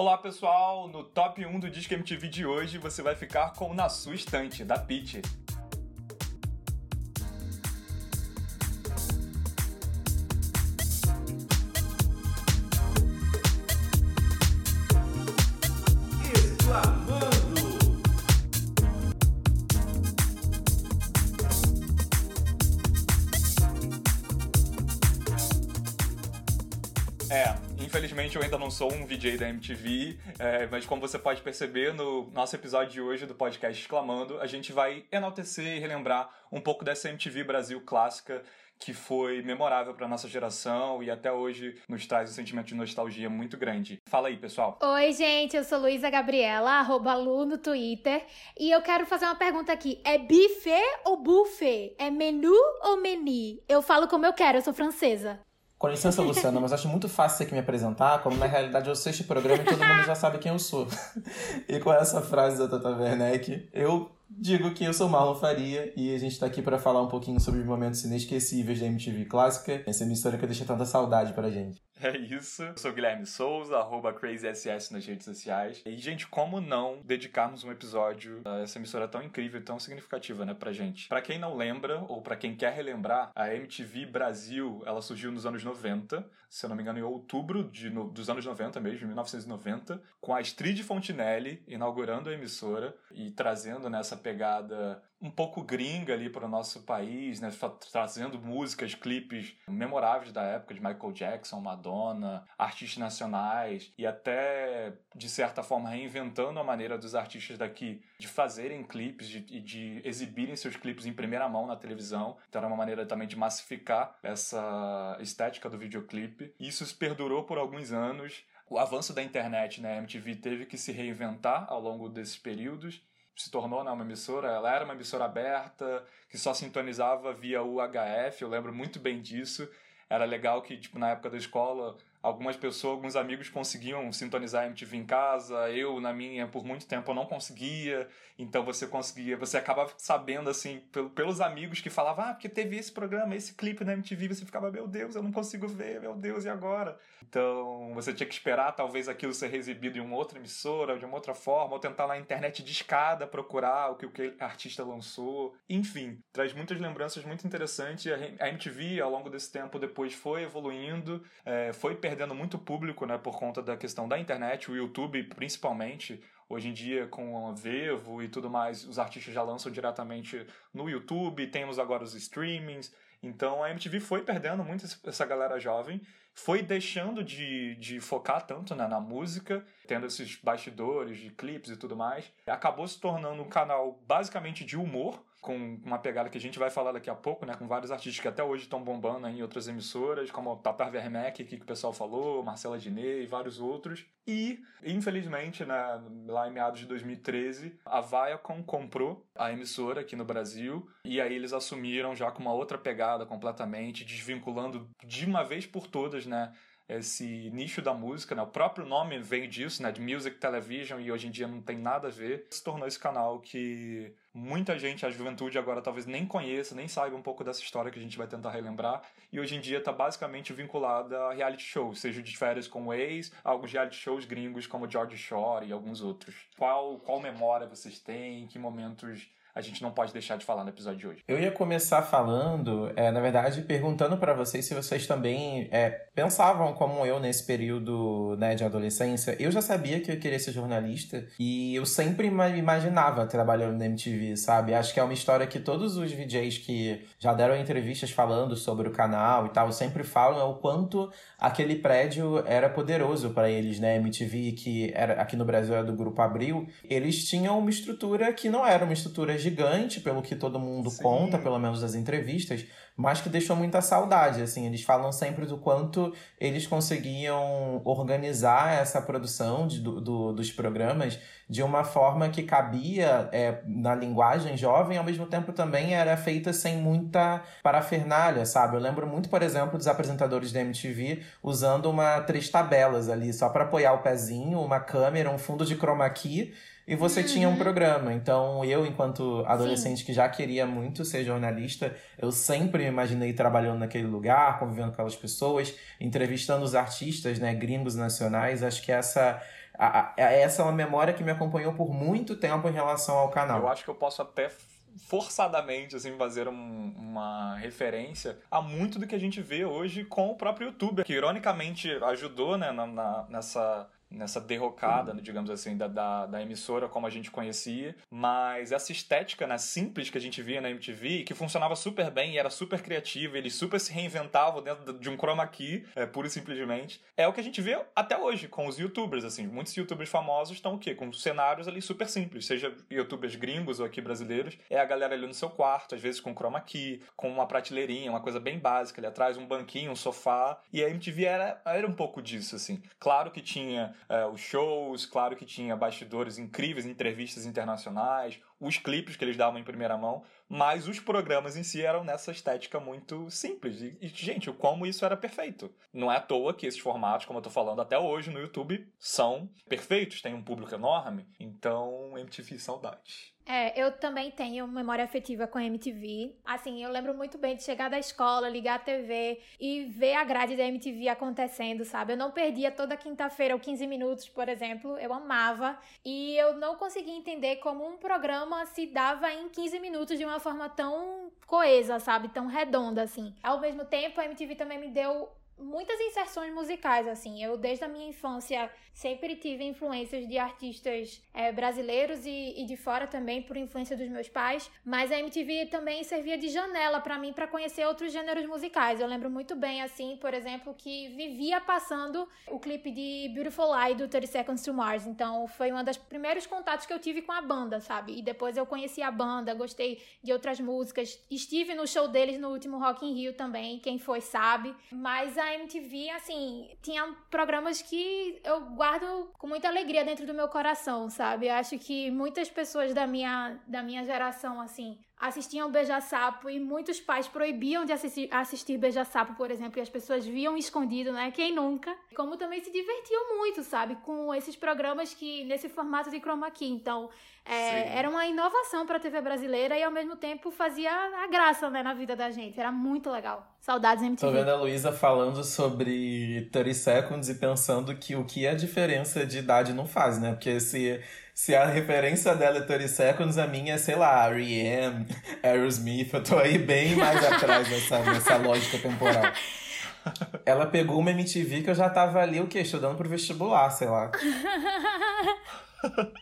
Olá pessoal, no top 1 do Disque MTV de hoje você vai ficar com Na Sua Estante, da Pitty. Infelizmente eu ainda não sou um VJ da MTV, é, mas como você pode perceber no nosso episódio de hoje do podcast Exclamando, a gente vai enaltecer e relembrar um pouco dessa MTV Brasil clássica que foi memorável para nossa geração e até hoje nos traz um sentimento de nostalgia muito grande. Fala aí, pessoal. Oi, gente, eu sou Luísa Gabriela, arroba Lu no Twitter, e eu quero fazer uma pergunta aqui. É buffet ou buffet? É menu ou meni? Eu falo como eu quero, eu sou francesa. Com licença, Luciana, mas acho muito fácil você aqui me apresentar, como na realidade é o sexto programa e todo mundo já sabe quem eu sou. e com essa frase da Tata Werneck, eu digo que eu sou Marlon Faria e a gente tá aqui para falar um pouquinho sobre os momentos inesquecíveis da MTV clássica, essa emissora que deixa tanta saudade pra gente. É isso. Eu sou Guilherme Souza, arroba CrazySS nas redes sociais. E, gente, como não dedicarmos um episódio a essa emissora tão incrível tão significativa, né, pra gente? Pra quem não lembra, ou pra quem quer relembrar, a MTV Brasil, ela surgiu nos anos 90, se eu não me engano, em outubro de, no, dos anos 90 mesmo, 1990, com a Astrid Fontinelli inaugurando a emissora e trazendo nessa pegada um pouco gringa ali para o nosso país, né? Trazendo músicas, clipes memoráveis da época de Michael Jackson, Madonna, artistas nacionais e até, de certa forma, reinventando a maneira dos artistas daqui de fazerem clipes e de, de, exibirem seus clipes em primeira mão na televisão. Então era uma maneira também de massificar essa estética do videoclipe. Isso se perdurou por alguns anos. O avanço da internet, né? A MTV teve que se reinventar ao longo desses períodos se tornou né, uma emissora, ela era uma emissora aberta, que só sintonizava via UHF, eu lembro muito bem disso. Era legal que, tipo, na época da escola, algumas pessoas, alguns amigos conseguiam sintonizar a MTV em casa, eu, na minha, por muito tempo eu não conseguia, então você conseguia, você acabava sabendo, assim, pelos amigos que falavam, ah, porque teve esse programa, esse clipe na MTV, você ficava, meu Deus, eu não consigo ver, meu Deus, e agora? Então, você tinha que esperar, talvez, aquilo ser exibido em uma outra emissora, de uma outra forma, ou tentar na internet de escada procurar o que o que artista lançou, enfim, traz muitas lembranças muito interessantes, a MTV, ao longo desse tempo, depois foi evoluindo, é, foi muito público, né, por conta da questão da internet, o YouTube principalmente. Hoje em dia, com a Vevo e tudo mais, os artistas já lançam diretamente no YouTube, temos agora os streamings. Então a MTV foi perdendo muito essa galera jovem, foi deixando de, de focar tanto né, na música, tendo esses bastidores de clipes e tudo mais. Acabou se tornando um canal basicamente de humor, com uma pegada que a gente vai falar daqui a pouco, né? Com vários artistas que até hoje estão bombando em outras emissoras, como Tata Werneck, que o pessoal falou, Marcela Diné e vários outros. E, infelizmente, né, lá em meados de 2013, a Viacom comprou a emissora aqui no Brasil, e aí eles assumiram já com uma outra pegada completamente, desvinculando de uma vez por todas, né? esse nicho da música, né? O próprio nome vem disso, né? De Music Television, e hoje em dia não tem nada a ver. Se tornou esse canal que muita gente, a juventude agora talvez nem conheça, nem saiba um pouco dessa história que a gente vai tentar relembrar. E hoje em dia está basicamente vinculada a reality shows, seja de férias com o ex, alguns reality shows gringos como George Shore e alguns outros. Qual, qual memória vocês têm? Que momentos a gente não pode deixar de falar no episódio de hoje. Eu ia começar falando, é, na verdade, perguntando para vocês se vocês também é, pensavam como eu nesse período né, de adolescência. Eu já sabia que eu queria ser jornalista e eu sempre imaginava trabalhando na MTV, sabe? Acho que é uma história que todos os VJs que já deram entrevistas falando sobre o canal e tal sempre falam é o quanto aquele prédio era poderoso para eles, né? MTV, que era aqui no Brasil era do Grupo Abril, eles tinham uma estrutura que não era uma estrutura gigante, pelo que todo mundo Sim. conta, pelo menos das entrevistas, mas que deixou muita saudade, assim, eles falam sempre do quanto eles conseguiam organizar essa produção de, do, do, dos programas de uma forma que cabia é, na linguagem jovem, ao mesmo tempo também era feita sem muita parafernália, sabe? Eu lembro muito, por exemplo, dos apresentadores da MTV usando uma três tabelas ali, só para apoiar o pezinho, uma câmera, um fundo de chroma key e você uhum. tinha um uhum. programa. Então, eu, enquanto adolescente Sim. que já queria muito ser jornalista, eu sempre me imaginei trabalhando naquele lugar, convivendo com aquelas pessoas, entrevistando os artistas, né, gringos nacionais. Acho que essa a, a, essa é uma memória que me acompanhou por muito tempo em relação ao canal. Eu acho que eu posso até forçadamente assim fazer um, uma referência a muito do que a gente vê hoje com o próprio YouTube, que ironicamente ajudou né, na, na, nessa nessa derrocada, né, digamos assim, da, da, da, emissora como a gente conhecia, mas essa estética né, simples que a gente via na MTV, que funcionava super bem e era super criativa, eles super se reinventavam dentro de um chroma key, é, pura e simplesmente, é o que a gente vê até hoje com os youtubers, assim, muitos youtubers famosos estão o quê? Com cenários ali super simples, seja youtubers gringos ou aqui brasileiros, é a galera ali no seu quarto, às vezes com chroma key, com uma prateleirinha, uma coisa bem básica ali atrás, um banquinho, um sofá, e a MTV era, era um pouco disso, assim. Claro que tinha é, os shows, claro que tinha bastidores incríveis, entrevistas internacionais, os clipes que eles davam em primeira mão, mas os programas em si eram nessa estética muito simples. E, e, gente, como isso era perfeito. Não é à toa que esses formatos, como eu tô falando até hoje no YouTube, são perfeitos, tem um público enorme. Então, MTV saudade. É, eu também tenho memória afetiva com a MTV. Assim, eu lembro muito bem de chegar da escola, ligar a TV e ver a grade da MTV acontecendo, sabe? Eu não perdia toda quinta-feira ou 15 minutos, por exemplo. Eu amava. E eu não conseguia entender como um programa se dava em 15 minutos de uma forma tão coesa, sabe? Tão redonda, assim. Ao mesmo tempo, a MTV também me deu muitas inserções musicais, assim. Eu, desde a minha infância, sempre tive influências de artistas é, brasileiros e, e, de fora também, por influência dos meus pais. Mas a MTV também servia de janela para mim para conhecer outros gêneros musicais. Eu lembro muito bem, assim, por exemplo, que vivia passando o clipe de Beautiful Lie do 30 Seconds to Mars. Então, foi um dos primeiros contatos que eu tive com a banda, sabe? E depois eu conheci a banda, gostei de outras músicas. Estive no show deles no último Rock in Rio também, quem foi sabe. Mas a MTV, assim, tinha programas que eu guardo com muita alegria dentro do meu coração, sabe? Eu acho que muitas pessoas da minha, da minha geração, assim, assistiam Beija-Sapo e muitos pais proibiam de assistir, assistir Beija-Sapo, por exemplo, e as pessoas viam escondido, né? Quem nunca? Como também se divertiam muito, sabe? Com esses programas que, nesse formato de chroma key. Então, é, era uma inovação para a TV brasileira e ao mesmo tempo fazia a graça, né, na vida da gente. Era muito legal. Saudades MTV. Tô vendo a Luísa falando sobre 30 Seconds e pensando que o que a diferença de idade não faz, né? Porque se se a referência dela é 30 Seconds, a minha é, sei lá, R.E.M., Aerosmith. Eu tô aí bem mais atrás dessa, dessa lógica temporal. Ela pegou uma MTV que eu já tava ali, o quê? Estudando pro vestibular, sei lá.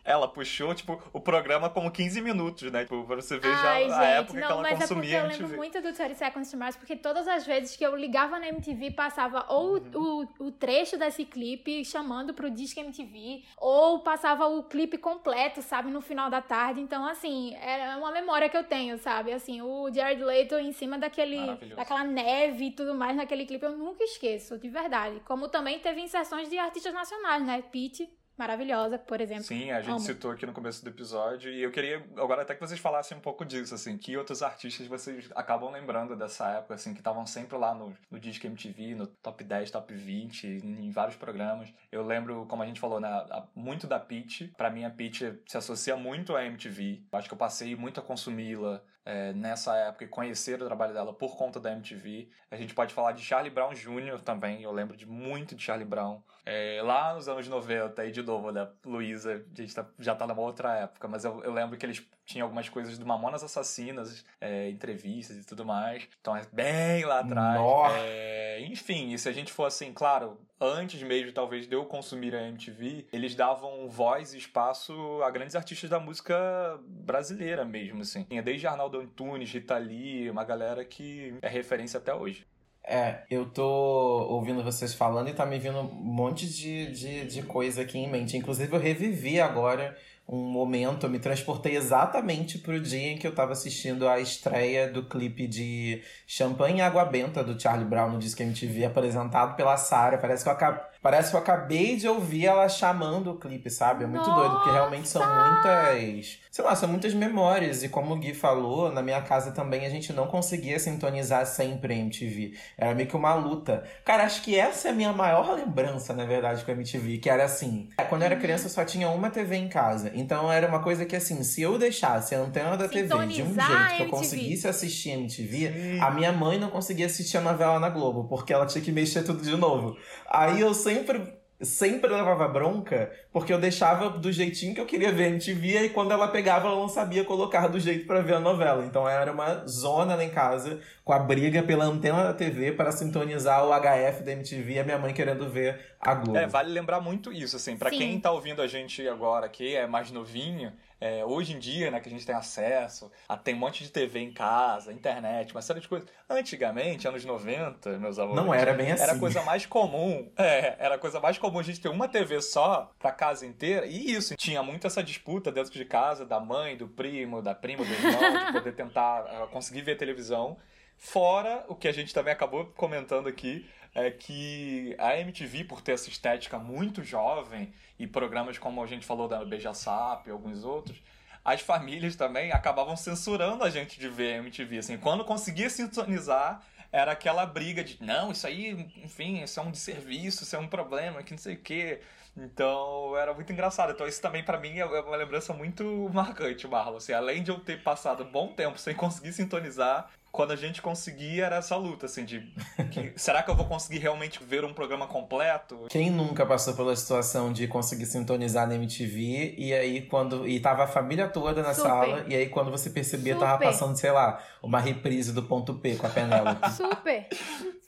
ela puxou, tipo, o programa como 15 minutos, né? Tipo, pra você ver Ai, já gente, a época não, que ela mas consumia é porque eu lembro muito do 30 Seconds to Mars, porque todas as vezes que eu ligava na MTV, passava ou uhum. o, o trecho desse clipe chamando pro Disque MTV, ou passava o clipe completo, sabe, no final da tarde. Então, assim, é uma memória que eu tenho, sabe? Assim, o Jared Leto em cima daquele, daquela neve e tudo mais naquele clipe, eu nunca esqueço, de verdade. Como também teve inserções de artistas nacionais, né? Pete maravilhosa, por exemplo. Sim, a gente Amo. citou aqui no começo do episódio e eu queria agora até que vocês falassem um pouco disso, assim, que outros artistas vocês acabam lembrando dessa época, assim, que estavam sempre lá no, no Disque MTV, no Top 10, Top 20, em vários programas. Eu lembro, como a gente falou, né, muito da Peach. Para mim, a Peach se associa muito à MTV. Acho que eu passei muito a consumi-la é, nessa época e conhecer o trabalho dela por conta da MTV. A gente pode falar de Charlie Brown Jr. também, eu lembro de muito de Charlie Brown. É, lá nos anos 90, e de novo, né, Luísa, a gente tá, já tá numa outra época, mas eu, eu, lembro que eles tinham algumas coisas do Mamonas Assassinas, é, entrevistas e tudo mais. Então é bem lá atrás. É, enfim, e se a gente for assim, claro, antes mesmo, talvez, de eu consumir a MTV, eles davam voz e espaço a grandes artistas da música brasileira mesmo, assim. Desde Arnaldo Antunes, Rita Lee, uma galera que é referência até hoje. É, eu tô ouvindo vocês falando e tá me vindo um monte de, de, de coisa aqui em mente. Inclusive, eu revivi agora um momento, eu me transportei exatamente pro dia em que eu tava assistindo a estreia do clipe de Champanhe e Água Benta do Charlie Brown no Disque MTV, apresentado pela Sarah. Parece que eu acabei Parece que eu acabei de ouvir ela chamando o clipe, sabe? É muito Nossa! doido, porque realmente são muitas. Sei lá, são muitas memórias. E como o Gui falou, na minha casa também a gente não conseguia sintonizar sempre a MTV. Era meio que uma luta. Cara, acho que essa é a minha maior lembrança, na verdade, com a MTV, que era assim. Quando eu era criança, só tinha uma TV em casa. Então era uma coisa que, assim, se eu deixasse a antena da TV de um jeito que eu conseguisse assistir a MTV, Sim. a minha mãe não conseguia assistir a novela na Globo, porque ela tinha que mexer tudo de novo. Aí eu sempre sempre levava bronca porque eu deixava do jeitinho que eu queria ver a MTV e quando ela pegava ela não sabia colocar do jeito para ver a novela. Então era uma zona lá em casa com a briga pela antena da TV para sintonizar o HF da MTV e a minha mãe querendo ver a Globo. É, vale lembrar muito isso, assim, para quem tá ouvindo a gente agora aqui, é mais novinho, é, hoje em dia, né, que a gente tem acesso, a, tem um monte de TV em casa, internet, uma série de coisas. Antigamente, anos 90, meus amores. Não era bem assim. Era a coisa mais comum. É, era a coisa mais comum a gente ter uma TV só pra casa inteira. E isso, tinha muito essa disputa dentro de casa, da mãe, do primo, da prima, do irmão, de poder tentar uh, conseguir ver televisão. Fora o que a gente também acabou comentando aqui, é que a MTV, por ter essa estética muito jovem, e programas como a gente falou da Beija Sap e alguns outros, as famílias também acabavam censurando a gente de ver a MTV. Assim, quando conseguia sintonizar, era aquela briga de não, isso aí, enfim, isso é um desserviço, isso é um problema, que não sei o quê. Então era muito engraçado. Então isso também para mim é uma lembrança muito marcante, Marlon. Assim, além de eu ter passado bom tempo sem conseguir sintonizar, quando a gente conseguia era essa luta, assim, de que, será que eu vou conseguir realmente ver um programa completo? Quem nunca passou pela situação de conseguir sintonizar na MTV e aí quando. E tava a família toda na Super. sala, e aí quando você percebia, Super. tava passando, sei lá, uma reprise do ponto P com a Penélope. Super!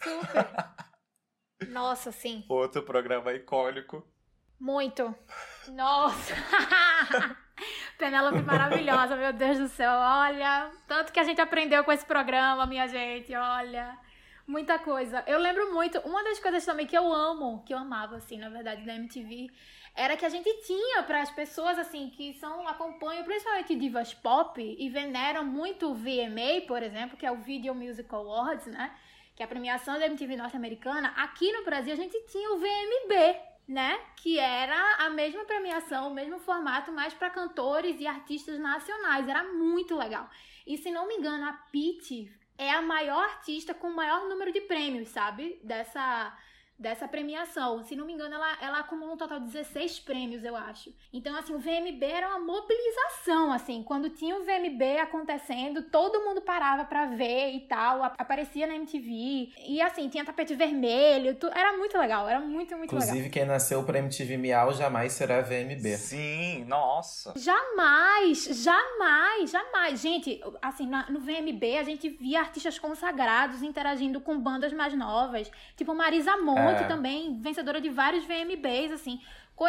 Super! Nossa, sim. Outro programa icônico. Muito. Nossa! Penélope maravilhosa, meu Deus do céu. Olha, tanto que a gente aprendeu com esse programa, minha gente. Olha, muita coisa. Eu lembro muito, uma das coisas também que eu amo, que eu amava, assim, na verdade, da MTV, era que a gente tinha para as pessoas, assim, que são, acompanham principalmente divas pop e veneram muito o VMA, por exemplo, que é o Video Music Awards, né? Que é a premiação da MTV norte-americana. Aqui no Brasil a gente tinha o VMB, né? Que era a mesma premiação, o mesmo formato, mas para cantores e artistas nacionais. Era muito legal. E se não me engano, a Pete é a maior artista com o maior número de prêmios, sabe? Dessa dessa premiação. Se não me engano, ela, ela acumula um total de 16 prêmios, eu acho. Então, assim, o VMB era uma mobilização, assim. Quando tinha o VMB acontecendo, todo mundo parava para ver e tal. Aparecia na MTV. E, assim, tinha tapete vermelho. Tu... Era muito legal. Era muito, muito Inclusive, legal. quem nasceu pra MTV Miau jamais será VMB. Sim, nossa. Jamais, jamais, jamais. Gente, assim, na, no VMB a gente via artistas consagrados interagindo com bandas mais novas. Tipo Marisa Monte. É É. também, vencedora de vários VMBs, assim.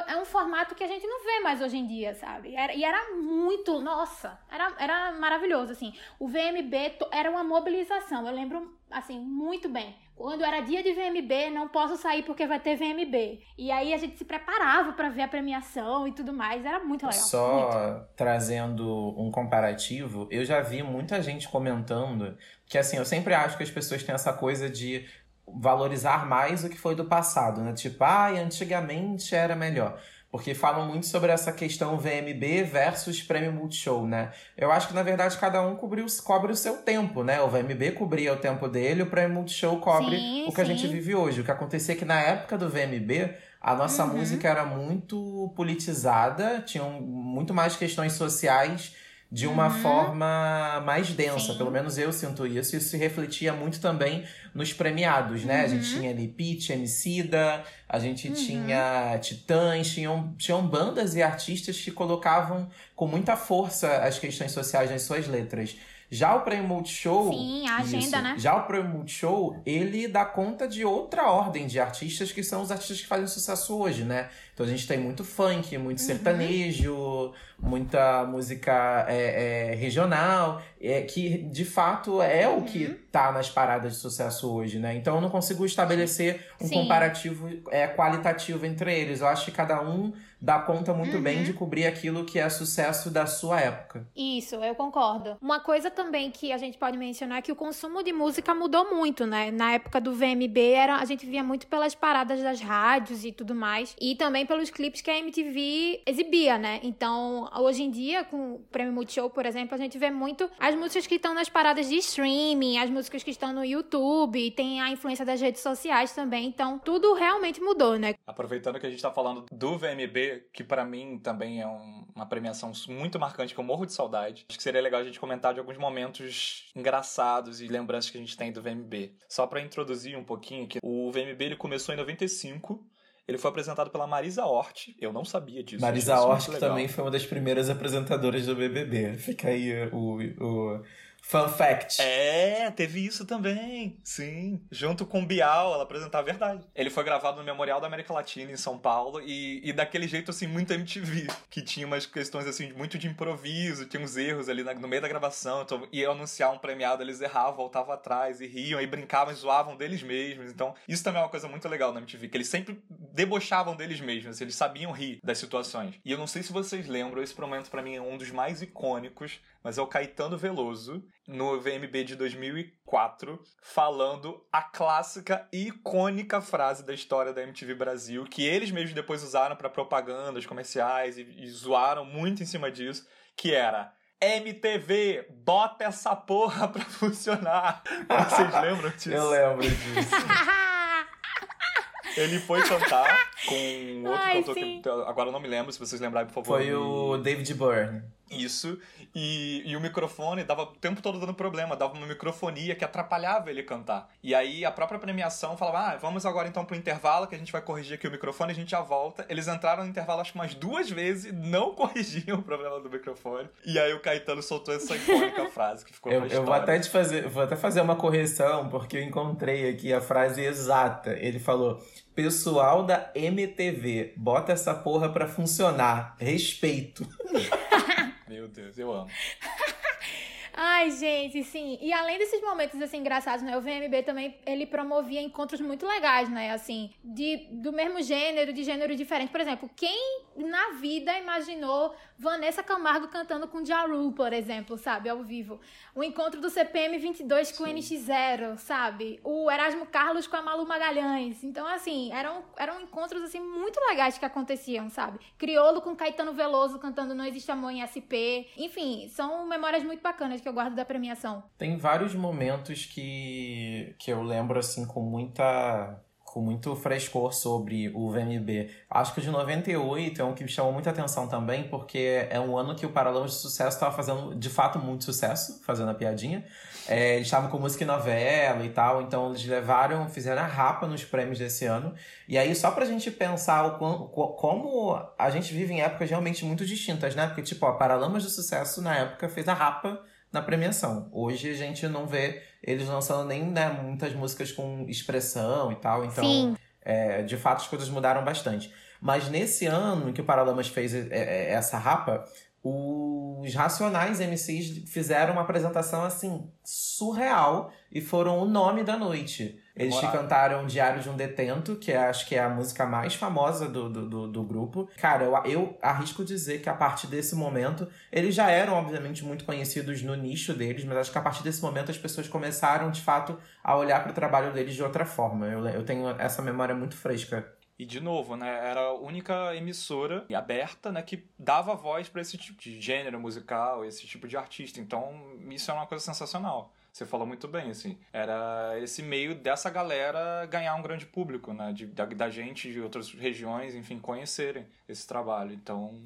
É um formato que a gente não vê mais hoje em dia, sabe? Era, e era muito, nossa, era, era maravilhoso, assim. O VMB era uma mobilização, eu lembro, assim, muito bem. Quando era dia de VMB, não posso sair porque vai ter VMB. E aí a gente se preparava para ver a premiação e tudo mais, era muito legal. Só muito. trazendo um comparativo, eu já vi muita gente comentando que, assim, eu sempre acho que as pessoas têm essa coisa de valorizar mais o que foi do passado, né? Tipo, ah, antigamente era melhor. Porque falam muito sobre essa questão VMB versus prêmio Multishow, né? Eu acho que, na verdade, cada um cobriu, cobre o seu tempo, né? O VMB cobria o tempo dele, o prêmio Multishow cobre sim, o que sim. a gente vive hoje. O que acontecia é que, na época do VMB, a nossa uhum. música era muito politizada, tinham muito mais questões sociais de uma uhum. forma mais densa. Sim. Pelo menos eu sinto isso. Isso se refletia muito também nos premiados, né? Uhum. A gente uhum. tinha ali Pitch, Emicida, a gente uhum. tinha Titãs, tinham, tinham bandas e artistas que colocavam com muita força as questões sociais nas suas letras. Já o Prêmio Multishow. Sim, a agenda, isso, né? Já o Prêmio Multishow, ele dá conta de outra ordem de artistas que são os artistas que fazem sucesso hoje, né? Então a gente tem muito funk, muito uhum. sertanejo, muita música é, é, regional, é, que de fato é uhum. o que uhum. tá nas paradas de sucesso hoje, né? Então eu não consigo estabelecer um Sim. comparativo é, qualitativo entre eles. Eu acho que cada um dá conta muito uhum. bem de cobrir aquilo que é sucesso da sua época. Isso, eu concordo. Uma coisa também que a gente pode mencionar é que o consumo de música mudou muito, né? Na época do VMB, era, a gente via muito pelas paradas das rádios e tudo mais. E também pelos clipes que a MTV exibia, né? Então, hoje em dia, com o Prêmio Multishow, por exemplo, a gente vê muito as músicas que estão nas paradas de streaming, as músicas que estão no YouTube, tem a influência das redes sociais também. Então, tudo realmente mudou, né? Aproveitando que a gente tá falando do VMB, que para mim também é um, uma premiação muito marcante, que eu morro de saudade. Acho que seria legal a gente comentar de alguns momentos engraçados e lembranças que a gente tem do VMB. Só para introduzir um pouquinho, que o VMB ele começou em 95, Ele foi apresentado pela Marisa Hort. Eu não sabia disso. Marisa Hort, que também foi uma das primeiras apresentadoras do BBB. Fica aí o, o Fun fact. É, teve isso também. Sim. Junto com Bial, ela apresentava a verdade. Ele foi gravado no Memorial da América Latina, em São Paulo, e, e daquele jeito, assim, muito MTV. Que tinha umas questões, assim, muito de improviso, tinha uns erros ali no meio da gravação. Então, ia anunciar um premiado, eles erravam, voltavam atrás e riam, e brincavam e zoavam deles mesmos. Então, isso também é uma coisa muito legal na MTV, que eles sempre debochavam deles mesmos, assim, eles sabiam rir das situações. E eu não sei se vocês lembram, esse momento para mim é um dos mais icônicos, mas é o Caetano Veloso no VMB de 2004, falando a clássica e icônica frase da história da MTV Brasil, que eles mesmos depois usaram para propagandas comerciais e, e zoaram muito em cima disso, que era MTV, bota essa porra pra funcionar. Vocês lembram disso? Eu lembro disso. Ele foi cantar com outro Ai, cantor sim. que agora eu não me lembro, se vocês lembrarem, por favor. Foi o David Byrne. Isso. E, e o microfone dava o tempo todo dando problema, dava uma microfonia que atrapalhava ele cantar. E aí a própria premiação falava: ah, vamos agora então pro intervalo, que a gente vai corrigir aqui o microfone, a gente já volta. Eles entraram no intervalo acho que umas duas vezes, não corrigiam o problema do microfone. E aí o Caetano soltou essa icônica frase que ficou eu, eu vou até te fazer, vou até fazer uma correção, porque eu encontrei aqui a frase exata. Ele falou: Pessoal da MTV, bota essa porra pra funcionar. Respeito. 言ってですよ。Ai, gente, sim. E além desses momentos assim engraçados, né? O VMB também ele promovia encontros muito legais, né? Assim, de do mesmo gênero, de gênero diferente. Por exemplo, quem na vida imaginou Vanessa Camargo cantando com Jaru, por exemplo, sabe, ao vivo? O encontro do CPM 22 com o NX0, sabe? O Erasmo Carlos com a Malu Magalhães. Então, assim, eram, eram encontros assim muito legais que aconteciam, sabe? Criolo com Caetano Veloso cantando Não Existe Amor em SP. Enfim, são memórias muito bacanas que eu guardo da premiação. Tem vários momentos que, que eu lembro, assim, com muita com muito frescor sobre o VMB. Acho que o de 98 é um que me chamou muita atenção também, porque é um ano que o Paralamas de Sucesso estava fazendo, de fato, muito sucesso, fazendo a piadinha. É, eles estavam com música e novela e tal, então eles levaram, fizeram a rapa nos prêmios desse ano. E aí, só pra gente pensar o, como a gente vive em épocas realmente muito distintas, né? Porque, tipo, a Paralamas de Sucesso, na época, fez a rapa na premiação. Hoje a gente não vê eles lançando nem né, muitas músicas com expressão e tal. Então, é, de fato, as coisas mudaram bastante. Mas nesse ano em que o Paralamas fez é, é, essa rapa, os Racionais MCs fizeram uma apresentação assim surreal e foram o nome da noite. Eles que cantaram Diário de um Detento, que é, acho que é a música mais famosa do, do, do, do, grupo. Cara, eu, eu arrisco dizer que a partir desse momento, eles já eram, obviamente, muito conhecidos no nicho deles, mas acho que a partir desse momento as pessoas começaram, de fato, a olhar para o trabalho deles de outra forma. Eu, eu tenho essa memória muito fresca. E de novo, né, era a única emissora aberta, né, que dava voz para esse tipo de gênero musical, esse tipo de artista. Então, isso é uma coisa sensacional. Você falou muito bem, assim. Era esse meio dessa galera ganhar um grande público, né? De, da, da gente de outras regiões, enfim, conhecerem esse trabalho. Então,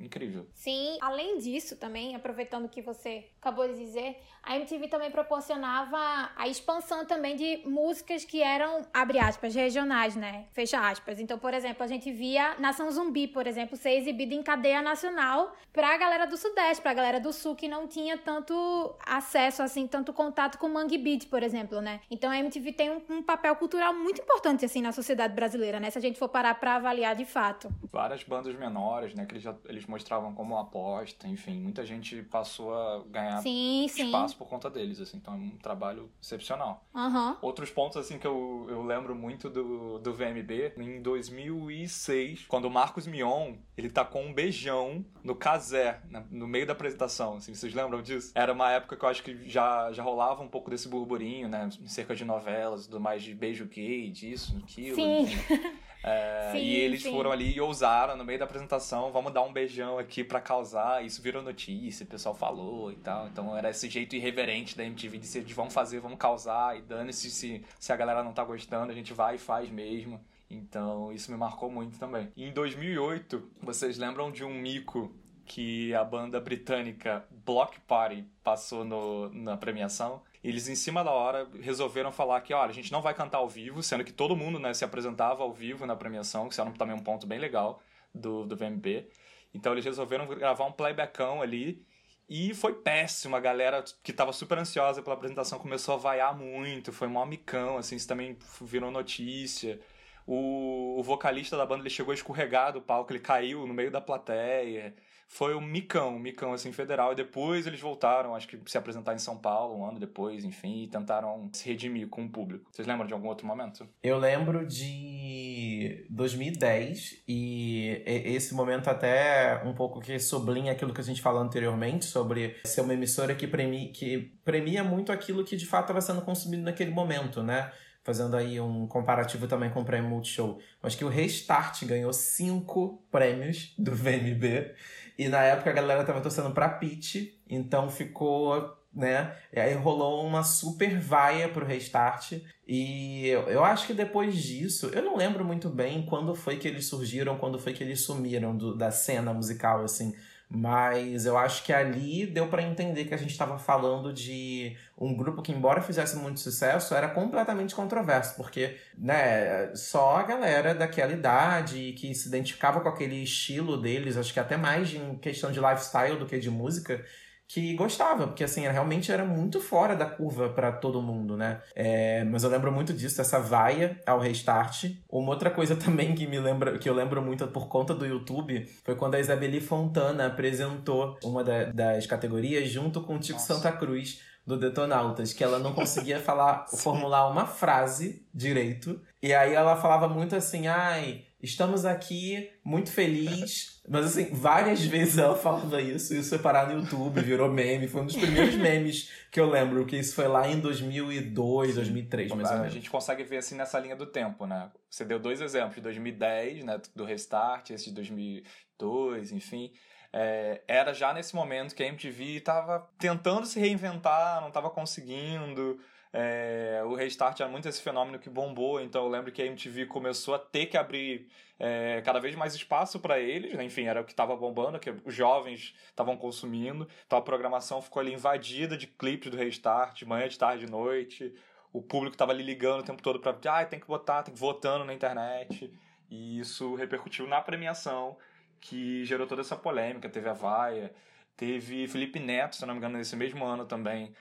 incrível. Sim, além disso também, aproveitando o que você acabou de dizer, a MTV também proporcionava a expansão também de músicas que eram, abre aspas, regionais, né? Fecha aspas. Então, por exemplo, a gente via Nação Zumbi, por exemplo, ser exibida em cadeia nacional pra galera do Sudeste, pra galera do Sul que não tinha tanto acesso, assim, tanto contato com Mangue Beat, por exemplo, né? Então a MTV tem um, um papel cultural muito importante, assim, na sociedade brasileira, né? Se a gente for parar pra avaliar de fato. Várias bandas menores, né? Que eles, já, eles mostravam como aposta, enfim, muita gente passou a ganhar sim, espaço sim. por conta deles, assim, então é um trabalho excepcional. Uhum. Outros pontos, assim, que eu, eu lembro muito do, do VMB, em 2006, quando o Marcos Mion, ele tacou um beijão no casé, no meio da apresentação, assim, vocês lembram disso? Era uma época que eu acho que já, já rolava um pouco desse burburinho, né, cerca de novelas, do mais de beijo gay, disso, aquilo, Sim. É, sim, e eles sim. foram ali e ousaram no meio da apresentação, vamos dar um beijão aqui para causar. Isso virou notícia, o pessoal falou e tal. Então era esse jeito irreverente da MTV de ser de vamos fazer, vamos causar e dane-se se, se a galera não tá gostando, a gente vai e faz mesmo. Então isso me marcou muito também. E em 2008, vocês lembram de um mico que a banda britânica Block Party passou no, na premiação? Eles em cima da hora resolveram falar que, olha, a gente não vai cantar ao vivo, sendo que todo mundo né, se apresentava ao vivo na premiação, que isso era também um ponto bem legal do, do VMB. Então eles resolveram gravar um playbackão ali e foi péssimo. A galera que tava super ansiosa pela apresentação começou a vaiar muito, foi mó micão, assim, isso também virou notícia. O, o vocalista da banda ele chegou a escorregar do palco, ele caiu no meio da plateia foi um micão, micão assim federal. E depois eles voltaram, acho que se apresentar em São Paulo um ano depois, enfim, e tentaram se redimir com o público. Vocês lembram de algum outro momento? Eu lembro de 2010 e esse momento até um pouco que sublinha aquilo que a gente falou anteriormente sobre ser uma emissora que premia, que premia muito aquilo que de fato estava sendo consumido naquele momento, né? fazendo aí um comparativo também com o prêmio Multishow. Mas que o Restart ganhou cinco prêmios do VMB e na época a galera tava torcendo pra Pete, então ficou, né? E aí rolou uma super vaia pro restart. E eu, eu acho que depois disso, eu não lembro muito bem quando foi que eles surgiram, quando foi que eles sumiram do, da cena musical, assim. Mas eu acho que ali deu para entender que a gente estava falando de um grupo que, embora fizesse muito sucesso, era completamente controverso, porque né, só a galera daquela idade que se identificava com aquele estilo deles, acho que até mais em questão de lifestyle do que de música, que gostava, porque assim, realmente era muito fora da curva para todo mundo, né? É, mas eu lembro muito disso, essa vaia ao restart. Uma outra coisa também que me lembra, que eu lembro muito por conta do YouTube, foi quando a Isabeli Fontana apresentou uma da, das categorias junto com o Tico Nossa. Santa Cruz do Detonautas, que ela não conseguia falar, formular uma frase direito. E aí ela falava muito assim, ai, estamos aqui, muito feliz. Mas assim, várias vezes ela falava isso, isso foi parar no YouTube, virou meme. Foi um dos primeiros memes que eu lembro, que isso foi lá em 2002, 2003, mais ou menos. A gente consegue ver assim nessa linha do tempo, né? Você deu dois exemplos, de 2010, né, do Restart, esse de 2002, enfim. É, era já nesse momento que a MTV estava tentando se reinventar, não estava conseguindo. É, o Restart era muito esse fenômeno que bombou, então eu lembro que a MTV começou a ter que abrir é, cada vez mais espaço para eles, né? enfim, era o que estava bombando, que os jovens estavam consumindo, então a programação ficou ali invadida de clipes do Restart, de manhã, de tarde, de noite, o público estava ali ligando o tempo todo para, ah, tem que votar, tem que votando na internet, e isso repercutiu na premiação, que gerou toda essa polêmica, teve a vaia, teve Felipe Neto, se não me engano, nesse mesmo ano também,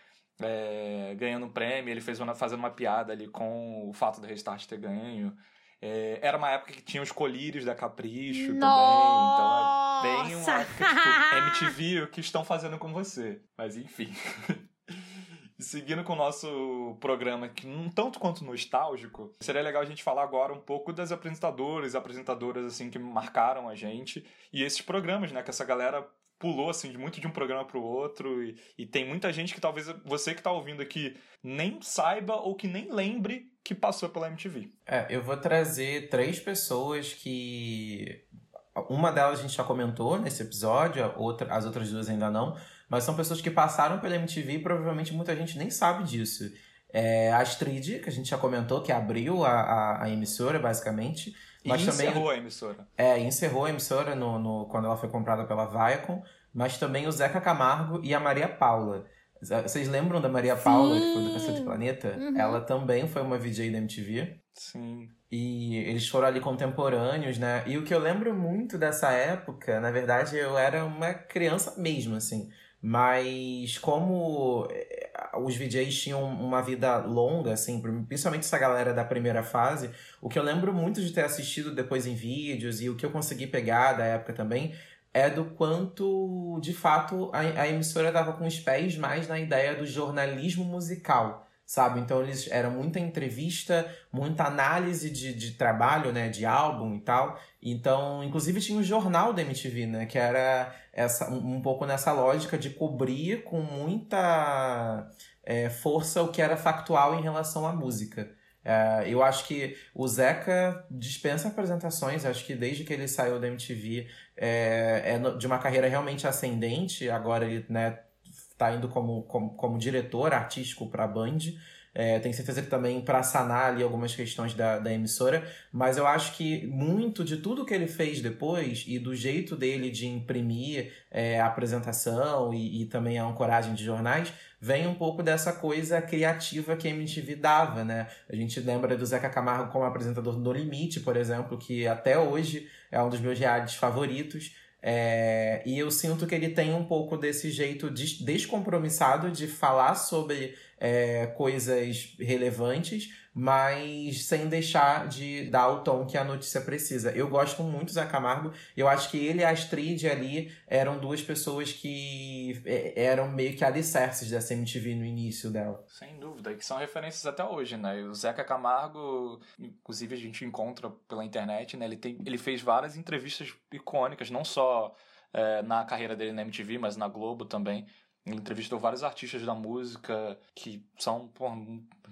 é, ganhando um prêmio, ele fez uma, fazendo uma piada ali com o fato do Restart ter ganho. É, era uma época que tinha os colírios da Capricho Nossa! também, então é bem uma época tipo MTV, o que estão fazendo com você. Mas enfim. E seguindo com o nosso programa, que um tanto quanto nostálgico, seria legal a gente falar agora um pouco das apresentadoras apresentadoras assim que marcaram a gente e esses programas, né, que essa galera pulou assim de muito de um programa para o outro e, e, tem muita gente que talvez você que está ouvindo aqui nem saiba ou que nem lembre que passou pela MTV. É, eu vou trazer três pessoas que uma delas a gente já comentou nesse episódio, outra, as outras duas ainda não, mas são pessoas que passaram pela MTV e provavelmente muita gente nem sabe disso. É a Astrid, que a gente já comentou, que abriu a, a, a emissora, basicamente. Mas e também, encerrou a emissora. É, encerrou a emissora no, no, quando ela foi comprada pela Viacom, mas também o Zeca Camargo e a Maria Paula. Vocês lembram da Maria Sim. Paula, que foi do Cacete Planeta? Uhum. Ela também foi uma VJ da MTV. Sim. E eles foram ali contemporâneos, né? E o que eu lembro muito dessa época, na verdade, eu era uma criança mesmo, assim. Mas como os VJs tinham uma vida longa, assim, principalmente essa galera da primeira fase, o que eu lembro muito de ter assistido depois em vídeos e o que eu consegui pegar da época também é do quanto, de fato, a, a emissora estava com os pés mais na ideia do jornalismo musical sabe? Então eles eram muita entrevista, muita análise de, de trabalho, né? De álbum e tal. Então, inclusive tinha o jornal da MTV, né? Que era essa, um, um pouco nessa lógica de cobrir com muita é, força o que era factual em relação à música. É, eu acho que o Zeca dispensa apresentações, acho que desde que ele saiu da MTV é, é de uma carreira realmente ascendente, agora ele né, tá indo como, como, como diretor artístico para a Band, É, tenho certeza que também para sanar ali algumas questões da, da emissora, mas eu acho que muito de tudo que ele fez depois e do jeito dele de imprimir é, a apresentação e, e também a ancoragem de jornais vem um pouco dessa coisa criativa que a MTV dava, né? A gente lembra do Zeca Camargo como apresentador do No Limite, por exemplo, que até hoje é um dos meus realities favoritos. É, e eu sinto que ele tem um pouco desse jeito descompromissado de falar sobre é, coisas relevantes, mas sem deixar de dar o tom que a notícia precisa. Eu gosto muito do Zé Camargo, eu acho que ele e a Astrid ali eram duas pessoas que é, eram meio que alicerces dessa MTV no início dela. Sem dúvida, e que são referências até hoje, né? O Zeca Camargo, inclusive a gente encontra pela internet, né? Ele, tem, ele fez várias entrevistas icônicas, não só é, na carreira dele na MTV, mas na Globo também. Ele entrevistou vários artistas da música que são pô,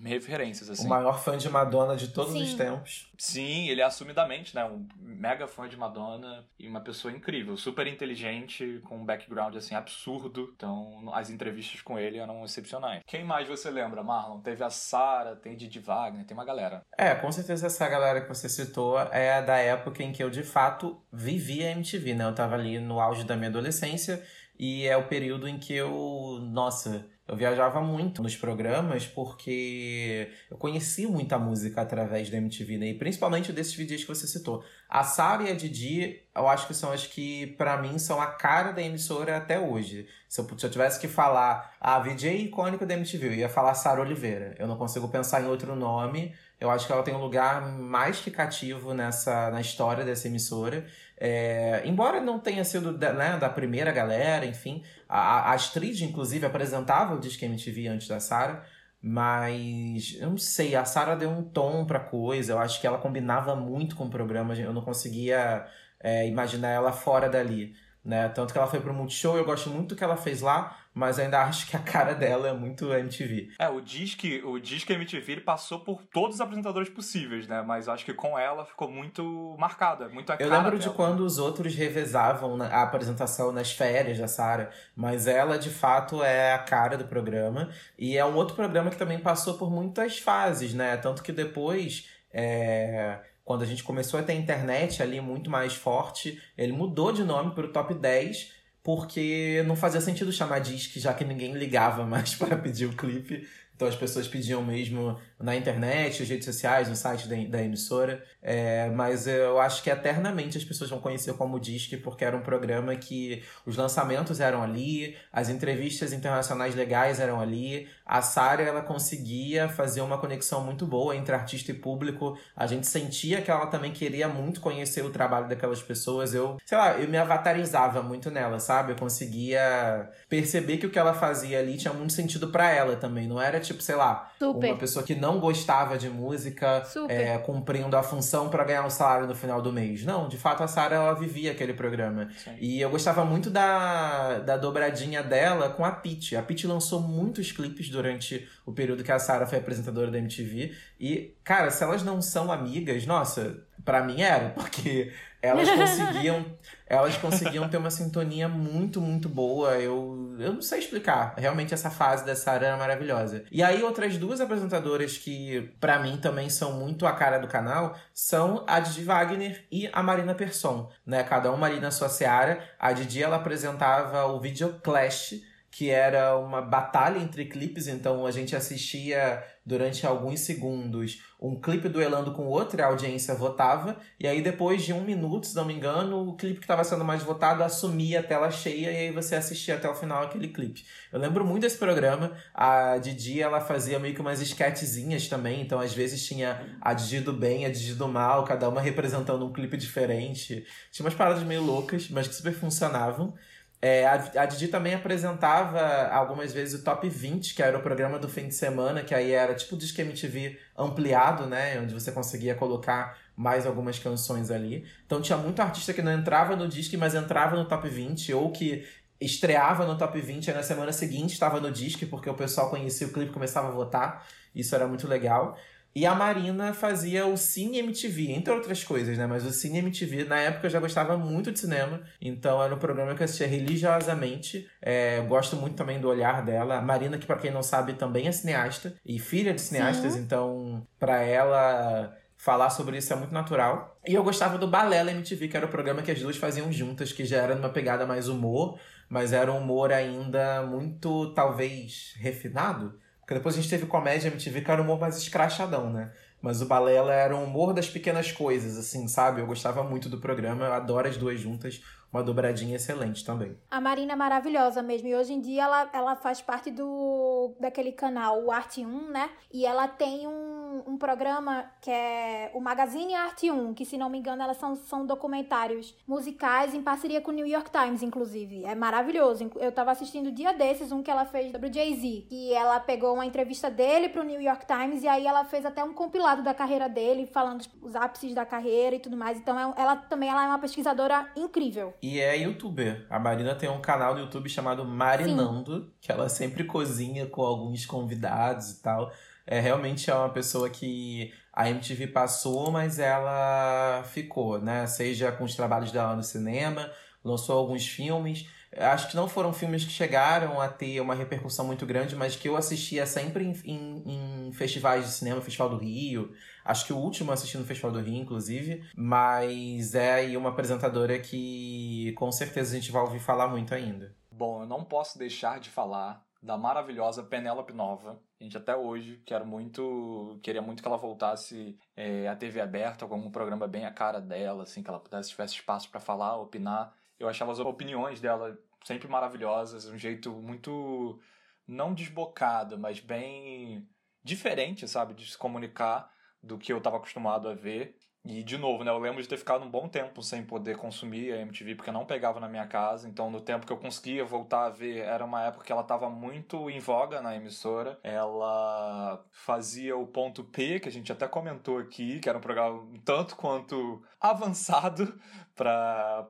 referências, assim. O maior fã de Madonna de todos Sim. os tempos. Sim, ele é assumidamente, né? Um mega fã de Madonna e uma pessoa incrível, super inteligente, com um background, assim, absurdo. Então, as entrevistas com ele eram excepcionais. Quem mais você lembra, Marlon? Teve a Sara, tem Didi Wagner, tem uma galera. É, com certeza essa galera que você citou é da época em que eu, de fato, vivia a MTV, né? Eu tava ali no auge da minha adolescência e é o período em que eu, nossa, eu viajava muito nos programas porque eu conheci muita música através da MTV, né? E principalmente desses vídeos que você citou. A Sara e a Didi, eu acho que são as que, para mim, são a cara da emissora até hoje. Se eu, se eu tivesse que falar a VJ icônico da MTV, eu ia falar Sara Oliveira. Eu não consigo pensar em outro nome. Eu acho que ela tem um lugar mais que cativo nessa, na história dessa emissora. É, embora não tenha sido da, né, da primeira galera, enfim, a, a Astrid, inclusive, apresentava o Disque MTV antes da Sarah, mas eu não sei, a Sarah deu um tom pra coisa, eu acho que ela combinava muito com o programa, eu não conseguia é, imaginar ela fora dali. Né? Tanto que ela foi pro Multishow, eu gosto muito do que ela fez lá, mas ainda acho que a cara dela é muito MTV. É, o Disque, o Disque MTV ele passou por todos os apresentadores possíveis, né? Mas acho que com ela ficou muito marcada, muito a Eu lembro de quando os outros revezavam a apresentação nas férias da Sarah, mas ela de fato é a cara do programa e é um outro programa que também passou por muitas fases, né? Tanto que depois é quando a gente começou a ter internet ali muito mais forte, ele mudou de nome para o Top 10 porque não fazia sentido chamar disque, já que ninguém ligava mais para pedir o clipe. Então as pessoas pediam mesmo na internet, nas redes sociais, no site da, da emissora. É, mas eu acho que eternamente as pessoas vão conhecer como Disque, porque era um programa que os lançamentos eram ali, as entrevistas internacionais legais eram ali. A Sara ela conseguia fazer uma conexão muito boa entre artista e público. A gente sentia que ela também queria muito conhecer o trabalho daquelas pessoas. Eu, sei lá, eu me avatarizava muito nela, sabe? Eu conseguia perceber que o que ela fazia ali tinha muito sentido para ela também. Não era tipo, sei lá, Super. uma pessoa que não não gostava de música, é, cumprindo a função para ganhar um salário no final do mês. Não, de fato a Sarah ela vivia aquele programa. Sim. E eu gostava muito da, da dobradinha dela com a Pitty. A Pitty lançou muitos clipes durante o período que a Sarah foi apresentadora da MTV. E, cara, se elas não são amigas, nossa, para mim era, porque elas conseguiam elas conseguiam ter uma sintonia muito, muito boa. Eu, eu não sei explicar. Realmente essa fase da Sarah era maravilhosa. E aí outras duas apresentadoras que para mim também são muito a cara do canal são a Didi Wagner e a Marina Persson, né? Cada uma ali na sua seara. A Didi ela apresentava o Video Clash, que era uma batalha entre clipes, então a gente assistia durante alguns segundos um clipe duelando com outro, a audiência votava, e aí depois de um minuto, se não me engano, o clipe que estava sendo mais votado assumia a tela cheia e aí você assistia até o final aquele clipe. Eu lembro muito desse programa, a Didi ela fazia meio que umas esquetezinhas também, então às vezes tinha a Didi do bem, a Didi do mal, cada uma representando um clipe diferente. Tinha umas paradas meio loucas, mas que super funcionavam. É, a, a Didi também apresentava algumas vezes o Top 20, que era o programa do fim de semana, que aí era tipo o Disque MTV ampliado, né? Onde você conseguia colocar mais algumas canções ali. Então tinha muito artista que não entrava no Disque, mas entrava no Top 20, ou que estreava no Top 20 e na semana seguinte estava no Disque, porque o pessoal conhecia o clipe e começava a votar. Isso era muito legal. E a Marina fazia o Cine MTV, entre outras coisas, né? Mas o Cine MTV, na época, eu já gostava muito de cinema. Então era um programa que eu assistia religiosamente. É, gosto muito também do olhar dela. A Marina, que para quem não sabe, também é cineasta e filha de cineastas. Sim. Então, para ela falar sobre isso é muito natural. E eu gostava do Balela MTV, que era o programa que as duas faziam juntas, que já era numa pegada mais humor, mas era um humor ainda muito, talvez, refinado. Porque depois a gente teve comédia MTV, que era um humor mais escrachadão, né? Mas o Balela era o humor das pequenas coisas, assim, sabe? Eu gostava muito do programa, eu adoro as duas juntas uma dobradinha excelente também. A Marina é maravilhosa mesmo. E hoje em dia ela, ela faz parte do daquele canal, o Arte 1, né? E ela tem um, um programa que é o Magazine Arte 1, que se não me engano, elas são, são documentários musicais em parceria com o New York Times, inclusive. É maravilhoso. Eu tava assistindo dia desses um que ela fez sobre o Jay-Z. E ela pegou uma entrevista dele pro New York Times e aí ela fez até um compilado da carreira dele, falando os ápices da carreira e tudo mais. Então é ela também ela é uma pesquisadora incrível e é youtuber. A Marina tem um canal no YouTube chamado Marinando, Sim. que ela sempre cozinha com alguns convidados e tal. É realmente é uma pessoa que a MTV passou, mas ela ficou, né? Seja com os trabalhos dela no cinema, lançou alguns filmes. Acho que não foram filmes que chegaram a ter uma repercussão muito grande, mas que eu assistia sempre em, em, em festivais de cinema, Festival do Rio, Acho que o último assisti no Festival do Rio, inclusive. Mas é aí uma apresentadora que com certeza a gente vai ouvir falar muito ainda. Bom, eu não posso deixar de falar da maravilhosa Penélope Nova. A gente até hoje quero muito, queria muito que ela voltasse é, à TV aberta, com algum programa bem a cara dela, assim, que ela pudesse tivesse espaço para falar, opinar. Eu achava as opiniões dela sempre maravilhosas, um jeito muito não desbocado, mas bem diferente, sabe, de se comunicar do que eu estava acostumado a ver. E, de novo, né, eu lembro de ter ficado um bom tempo sem poder consumir a MTV, porque não pegava na minha casa. Então, no tempo que eu conseguia voltar a ver, era uma época que ela estava muito em voga na emissora. Ela fazia o ponto P, que a gente até comentou aqui, que era um programa um tanto quanto avançado para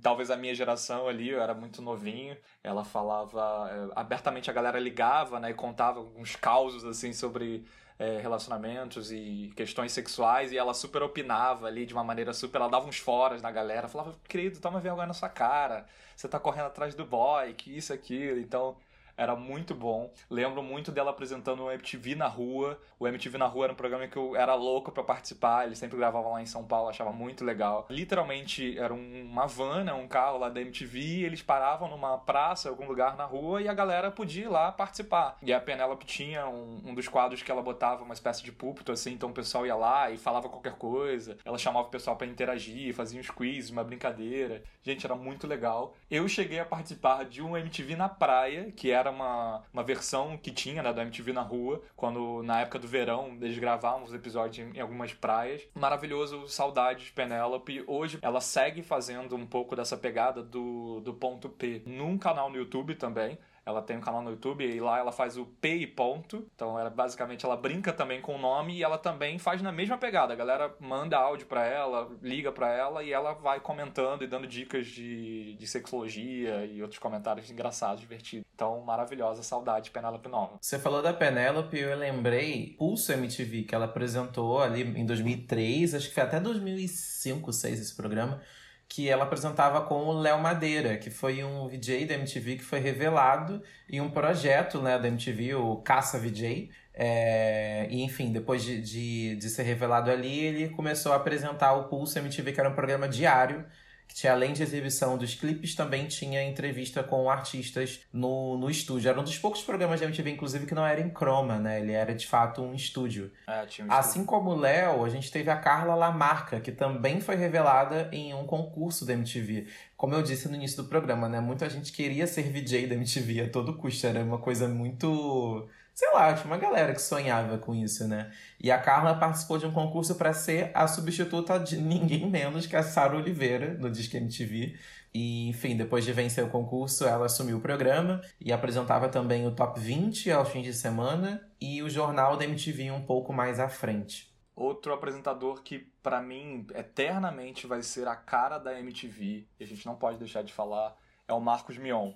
talvez a minha geração ali, eu era muito novinho. Ela falava é, abertamente, a galera ligava né, e contava uns causos assim sobre é, relacionamentos e questões sexuais e ela super opinava ali de uma maneira super. Ela dava uns foras na galera, falava, querido, toma vergonha na sua cara, você tá correndo atrás do boy, que isso, aquilo. Então era muito bom. Lembro muito dela apresentando o MTV na rua. O MTV na rua era um programa que eu era louco para participar. Eles sempre gravavam lá em São Paulo, achava muito legal. Literalmente era uma van, né, um carro lá da MTV. eles paravam numa praça, algum lugar na rua e a galera podia ir lá participar. E a Penélope tinha um, um dos quadros que ela botava uma espécie de púlpito assim, então o pessoal ia lá e falava qualquer coisa. Ela chamava o pessoal para interagir, fazia uns quizzes, uma brincadeira. Gente, era muito legal. Eu cheguei a participar de um MTV na praia, que era era uma, uma versão que tinha, né, da MTV na rua, quando na época do verão eles gravavam os episódios em, em algumas praias. Maravilhoso, saudades, Penélope. Hoje ela segue fazendo um pouco dessa pegada do, do ponto P num canal no YouTube também. Ela tem um canal no YouTube e lá ela faz o P e ponto. Então, ela, basicamente, ela brinca também com o nome e ela também faz na mesma pegada. A galera manda áudio para ela, liga para ela e ela vai comentando e dando dicas de, de sexologia e outros comentários engraçados, divertidos. Então, maravilhosa, saudade, Penélope Nova. Você falou da Penélope, eu lembrei Pulso MTV, que ela apresentou ali em 2003, acho que foi até 2005, 2006 esse programa que ela apresentava com o Léo Madeira, que foi um VJ da MTV que foi revelado em um projeto né, da MTV, o Caça VJ. É, e enfim, depois de, de, de ser revelado ali, ele começou a apresentar o Pulso MTV, que era um programa diário que tinha, além de exibição dos clipes, também tinha entrevista com artistas no, no estúdio. Era um dos poucos programas de MTV, inclusive, que não era em croma, né? Ele era de fato um estúdio. Tinha um assim estúdio. como o Léo, a gente teve a Carla Lamarca, que também foi revelada em um concurso da MTV. Como eu disse no início do programa, né? Muita gente queria ser VJ da MTV a todo custo. Era uma coisa muito sei lá, tinha uma galera que sonhava com isso, né? E a Carla participou de um concurso para ser a substituta de ninguém menos que a Sara Oliveira, no Disque MTV. E, enfim, depois de vencer o concurso, ela assumiu o programa e apresentava também o Top 20 aos fins de semana e o jornal da MTV um pouco mais à frente. Outro apresentador que, para mim, eternamente vai ser a cara da MTV, e a gente não pode deixar de falar, é o Marcos Mion.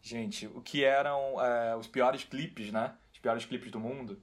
Gente, o que eram é, os piores clipes, né? Piores clipes do mundo,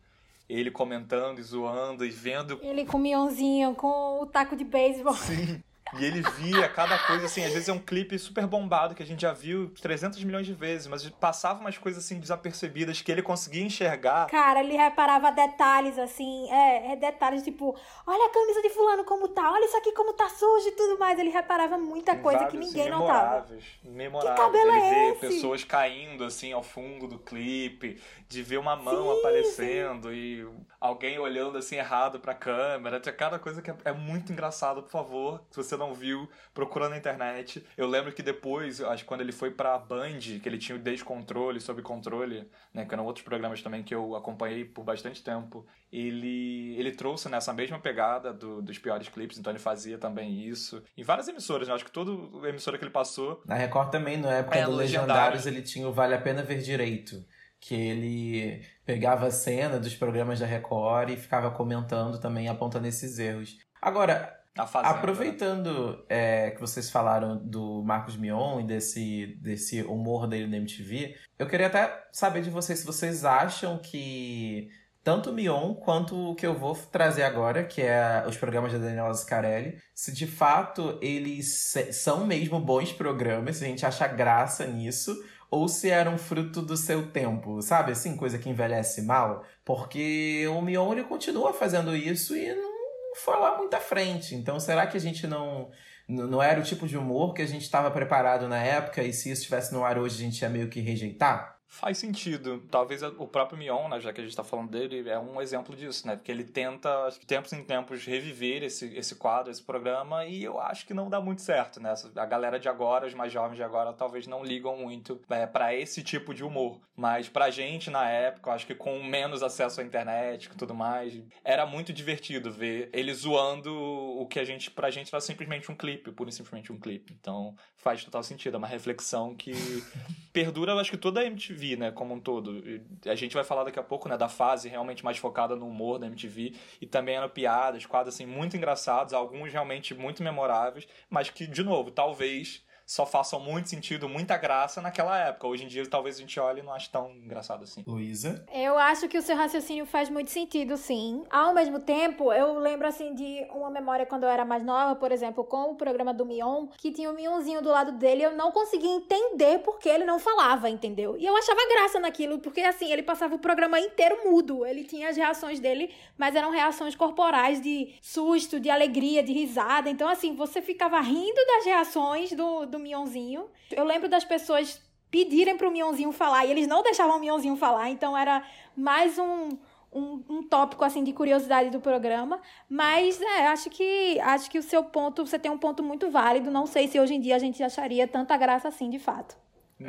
ele comentando e zoando e vendo. Ele com o Mionzinho, com o taco de beisebol. Sim. E ele via cada coisa assim, às vezes é um clipe super bombado que a gente já viu 300 milhões de vezes, mas passava umas coisas assim desapercebidas que ele conseguia enxergar. Cara, ele reparava detalhes assim, é, é detalhes tipo, olha a camisa de fulano como tá, olha isso aqui como tá sujo e tudo mais. Ele reparava muita coisa Vários, que ninguém assim, notava. Memoráveis, memoráveis. Que cabelo ele é vê esse? pessoas caindo assim ao fundo do clipe, de ver uma mão Sim, aparecendo e alguém olhando assim errado pra câmera. Tinha cada coisa que é, é muito engraçado, por favor. Se você não viu, procura na internet. Eu lembro que depois, acho que quando ele foi pra Band, que ele tinha o Descontrole, Sob Controle, né, que eram outros programas também que eu acompanhei por bastante tempo, ele, ele trouxe nessa mesma pegada do- dos piores clipes, então ele fazia também isso. Em várias emissoras, né? Acho que toda emissora que ele passou. Na Record também, na época É, do Legendários. ele tinha o Vale a Pena Ver Direito. Que ele pegava a cena dos programas da Record e ficava comentando também, apontando esses erros. Agora, A Fazenda. né? Aproveitando é, que vocês falaram do Marcos Mion e desse, desse humor dele na MTV, eu queria até saber de vocês se vocês acham que tanto o Mion quanto o que eu vou trazer agora, que é os programas da Daniela Scarelli, se de fato eles são mesmo bons programas, se a gente acha graça nisso, ou se eram fruto do seu tempo, sabe? Assim, coisa que envelhece mal. Porque o Mion ele continua fazendo isso e não foi lá muito à frente. Então, será que a gente não. Não era o tipo de humor que a gente estava preparado na época e se isso estivesse no ar hoje a gente ia meio que rejeitar? Faz sentido. Talvez o próprio Mion, né, já que a gente tá falando dele, é um exemplo disso, né? Porque ele tenta, acho que tempos em tempos, reviver esse, esse quadro, esse programa, e eu acho que não dá muito certo, né? A galera de agora, os mais jovens de agora, talvez não ligam muito é, para esse tipo de humor. Mas pra gente, na época, acho que com menos acesso à internet e tudo mais, era muito divertido ver ele zoando o que a gente, pra gente, era simplesmente um clipe, pura e simplesmente um clipe. Então faz total sentido, é uma reflexão que perdura, acho que toda a MTV, né, como um todo. A gente vai falar daqui a pouco, né, da fase realmente mais focada no humor da MTV e também eram piadas, quadros assim muito engraçados, alguns realmente muito memoráveis, mas que de novo, talvez só façam muito sentido, muita graça naquela época. Hoje em dia, talvez a gente olhe e não ache tão engraçado assim. Luísa? Eu acho que o seu raciocínio faz muito sentido, sim. Ao mesmo tempo, eu lembro assim de uma memória quando eu era mais nova, por exemplo, com o programa do Mion, que tinha o Mionzinho do lado dele, eu não conseguia entender porque ele não falava, entendeu? E eu achava graça naquilo, porque assim, ele passava o programa inteiro mudo. Ele tinha as reações dele, mas eram reações corporais de susto, de alegria, de risada. Então, assim, você ficava rindo das reações do, do Mionzinho. Eu lembro das pessoas pedirem pro Mionzinho falar e eles não deixavam o Mionzinho falar, então era mais um, um, um tópico assim de curiosidade do programa. Mas é, acho que acho que o seu ponto, você tem um ponto muito válido. Não sei se hoje em dia a gente acharia tanta graça assim, de fato.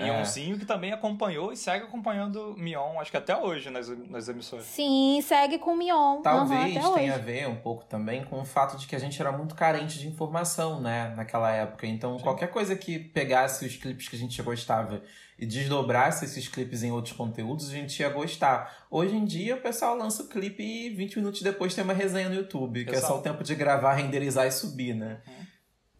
Mionzinho, que também acompanhou e segue acompanhando Mion, acho que até hoje nas, nas emissoras. Sim, segue com o Mion. Talvez até tenha a hoje. ver um pouco também com o fato de que a gente era muito carente de informação, né, naquela época. Então, qualquer coisa que pegasse os clipes que a gente gostava e desdobrasse esses clipes em outros conteúdos, a gente ia gostar. Hoje em dia, o pessoal lança o clipe e 20 minutos depois tem uma resenha no YouTube, que é só Exato. o tempo de gravar, renderizar e subir, né?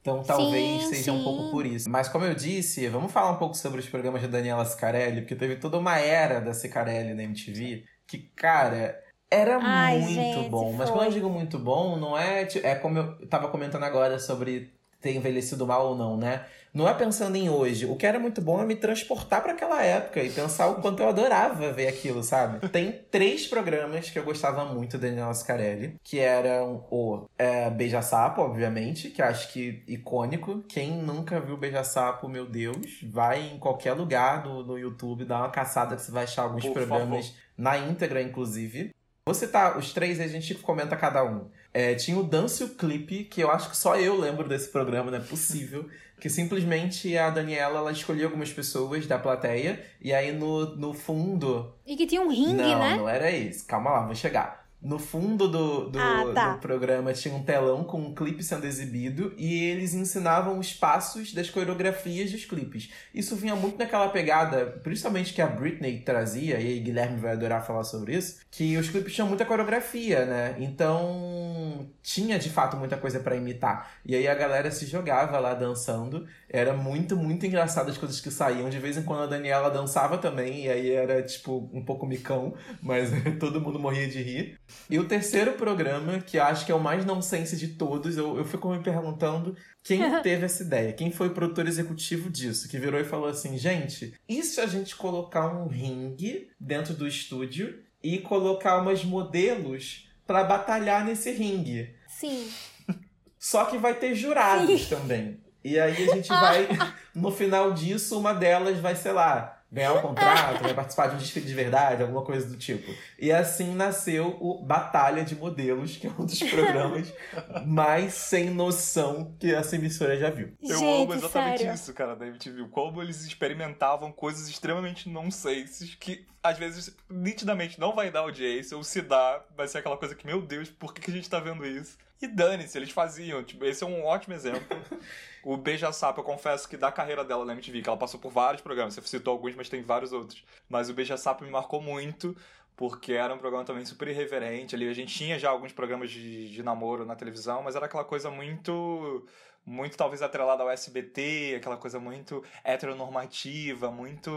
Então talvez Sim, seja um sim. pouco por isso. Mas como eu disse, vamos falar um pouco sobre os programas da Daniela Scarelli, porque teve toda uma era da Scarelli na MTV, que, cara, era Ai, muito gente, bom. Mas foi. quando eu digo muito bom, não é. É como eu tava comentando agora sobre ter envelhecido mal ou não, né? Não é pensando em hoje. O que era muito bom é me transportar para aquela época e pensar o quanto eu adorava ver aquilo, sabe? Tem três programas que eu gostava muito da Daniela Scarelli, que eram o é, Beija Sapo, obviamente, que acho que icônico. Quem nunca viu Beija Sapo, meu Deus, vai em qualquer lugar no, no YouTube, dá uma caçada que você vai achar alguns Por programas na íntegra, inclusive. Vou citar os três e a gente comenta cada um. É, tinha o Dance o Clipe, que eu acho que só eu lembro desse programa, não é possível. Que simplesmente a Daniela ela escolhia algumas pessoas da plateia, e aí no, no fundo. E que tinha um ringue, não, né? não era esse. Calma lá, vou chegar. No fundo do, do, Ah, tá. do programa tinha um telão com um clipe sendo exibido e eles ensinavam os passos das coreografias dos clipes. Isso vinha muito naquela pegada, principalmente que a Britney trazia, e aí Guilherme vai adorar falar sobre isso, que os clipes tinham muita coreografia, né? Então tinha de fato muita coisa pra imitar. E aí a galera se jogava lá dançando. Era muito, muito engraçado as coisas que saíam. De vez em quando a Daniela dançava também, e aí era tipo um pouco micão, mas todo mundo morria de rir. E o terceiro programa, que eu acho que é o mais nonsense de todos, eu, eu fico me perguntando quem teve essa ideia? Quem foi o produtor executivo disso? Que virou e falou assim: gente, e se a gente colocar um ringue dentro do estúdio e colocar umas modelos pra batalhar nesse ringue? Sim. Só que vai ter jurados Sim. também. E aí a gente vai, no final disso, uma delas vai, sei lá, ganhar um contrato, vai participar de um desfile de verdade, alguma coisa do tipo. E assim nasceu o Batalha de Modelos, que é um dos programas mais sem noção que essa emissora já viu. Eu Gente, amo exatamente sério. isso, cara, da MTV. Como eles experimentavam coisas extremamente nonsenses que, às vezes, nitidamente não vai dar audiência, ou se dá, vai ser aquela coisa que, meu Deus, por que, que a gente tá vendo isso? E dane-se, eles faziam. Tipo, esse é um ótimo exemplo. O Beija Sapo, eu confesso que da carreira dela na MTV, que ela passou por vários programas, você citou alguns, mas tem vários outros. Mas o Beija Sapo me marcou muito, porque era um programa também super irreverente. Ali a gente tinha já alguns programas de, de namoro na televisão, mas era aquela coisa muito. Muito talvez atrelada ao SBT, aquela coisa muito heteronormativa, muito.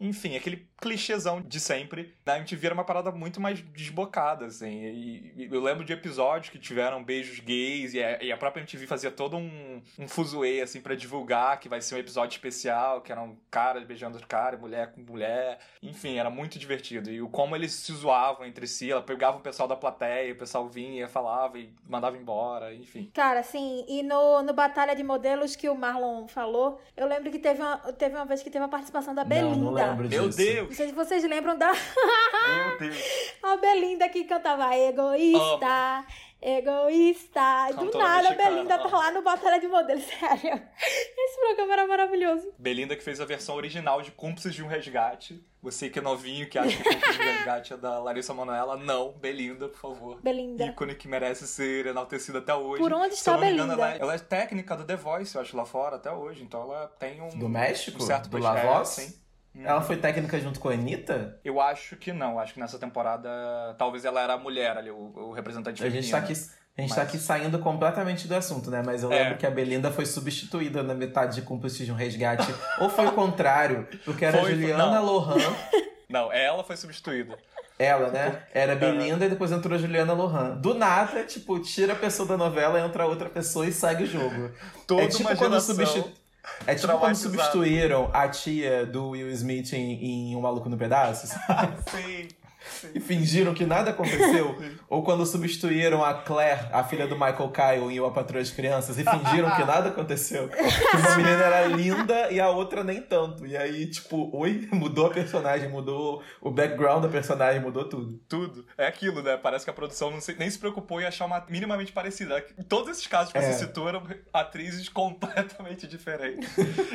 Enfim, aquele clichêzão de sempre. Na MTV era uma parada muito mais desbocada, assim. E, eu lembro de episódios que tiveram beijos gays, e a, e a própria MTV fazia todo um, um fuzuê, assim, pra divulgar que vai ser um episódio especial, que eram caras beijando cara, mulher com mulher. Enfim, era muito divertido. E o como eles se zoavam entre si, ela pegava o pessoal da plateia, o pessoal vinha, falava e mandava embora, enfim. Cara, assim, e no, no Batalha de Modelos que o Marlon falou, eu lembro que teve uma, teve uma vez que teve a participação da Belinda. Não, não lembro Meu disso. Deus! Não sei se vocês lembram da Meu Deus! a Belinda que cantava Egoísta, Egoísta. Do nada a mexicana, Belinda tá lá no Batalha de Modelos, sério. Esse programa era maravilhoso. Belinda que fez a versão original de Cúmplices de um Resgate. Você que é novinho, que acha que Cúmplices de um Resgate é da Larissa Manoela, não. Belinda, por favor. Belinda. ícone que merece ser enaltecida até hoje. Por onde Se está eu não me engano, Belinda? ela, é- ela é técnica do The Voice, eu acho, lá fora até hoje. Então ela tem um. Do México? Um certo do prestígio, La Voz? sim. Hum. Ela foi técnica junto com a Anitta? Eu acho que não. Acho que nessa temporada talvez ela era a mulher ali, o, o representante A gente tá feminino. aqui. A gente tá Mas- aqui saindo completamente do assunto, né? Mas eu É. lembro que a Belinda foi substituída na metade de Cúmplices de um Resgate. Ou foi o contrário, porque era Foi- Juliana não. Lohan, Não, ela foi substituída. ela, né? Era Belinda e depois entrou Juliana Lohan. Do nada, tipo, tira a pessoa da novela, entra outra pessoa e segue o jogo. Toda é tipo quando geração substitu- É tipo quando substituíram a tia do Will Smith em, em Um Maluco no Pedaço? Sim. E fingiram que nada aconteceu. Ou quando substituíram a Claire, a filha do Michael Kyle, em Uma Patroa de Crianças, e fingiram que nada aconteceu. Que uma menina era linda e a outra nem tanto. E aí, tipo, oi, mudou a personagem, mudou o background da personagem, mudou tudo. Tudo. É aquilo, né? Parece que a produção não se- nem se preocupou em achar uma minimamente parecida. Em todos esses casos que É. você citou eram atrizes completamente diferentes.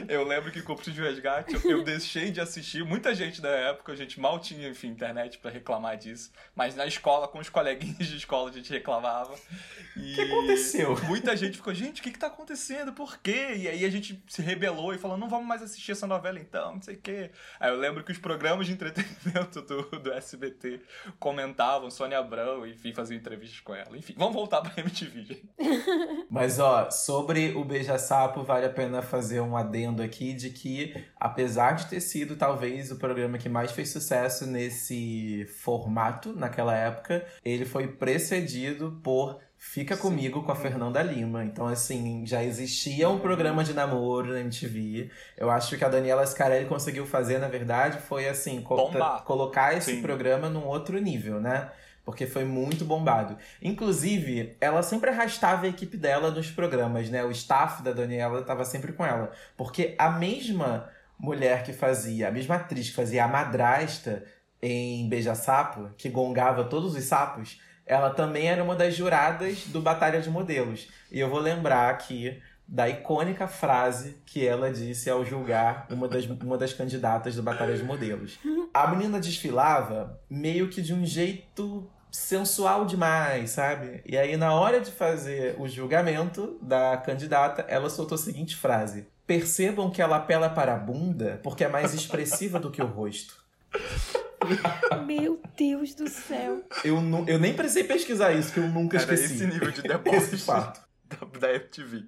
eu lembro que em Cúmplice de Resgate eu, eu deixei de assistir. Muita gente da época, a gente mal tinha, enfim, internet pra reclamar disso. Mas na escola, com os coleguinhas de escola, a gente reclamava. O que aconteceu? Muita gente ficou, gente, o que que tá acontecendo? Por quê? E aí a gente se rebelou e falou, não vamos mais assistir essa novela então, não sei o quê. Aí eu lembro que os programas de entretenimento do, do SBT comentavam, Sônia Abrão, enfim, faziam entrevistas com ela. Enfim, vamos voltar pra MTV, gente. Mas, ó, sobre o Beija-Sapo, vale a pena fazer um adendo aqui de que, apesar de ter sido talvez o programa que mais fez sucesso nesse formato naquela época, ele foi precedido por Fica Comigo com a Fernanda Lima. Então, assim, já existia um programa de namoro na MTV. Eu acho que a Daniela Scarelli conseguiu fazer, na verdade, foi assim, co- colocar esse Sim. programa num outro nível, né? Porque foi muito bombado. Inclusive, ela sempre arrastava a equipe dela nos programas, né? O staff da Daniela estava sempre com ela. Porque a mesma mulher que fazia, a mesma atriz que fazia a madrasta em Beija-Sapo, que gongava todos os sapos, ela também era uma das juradas do Batalha de Modelos. E eu vou lembrar aqui da icônica frase que ela disse ao julgar uma das, uma das candidatas do Batalha de Modelos. A menina desfilava meio que de um jeito sensual demais, sabe? E aí, na hora de fazer o julgamento da candidata, ela soltou a seguinte frase: Percebam que ela apela para a bunda porque é mais expressiva do que o rosto. Meu Deus do céu. Eu, eu nem precisei pesquisar isso, que eu nunca Era esqueci. esse nível de deboche Esse fato. da, da MTV.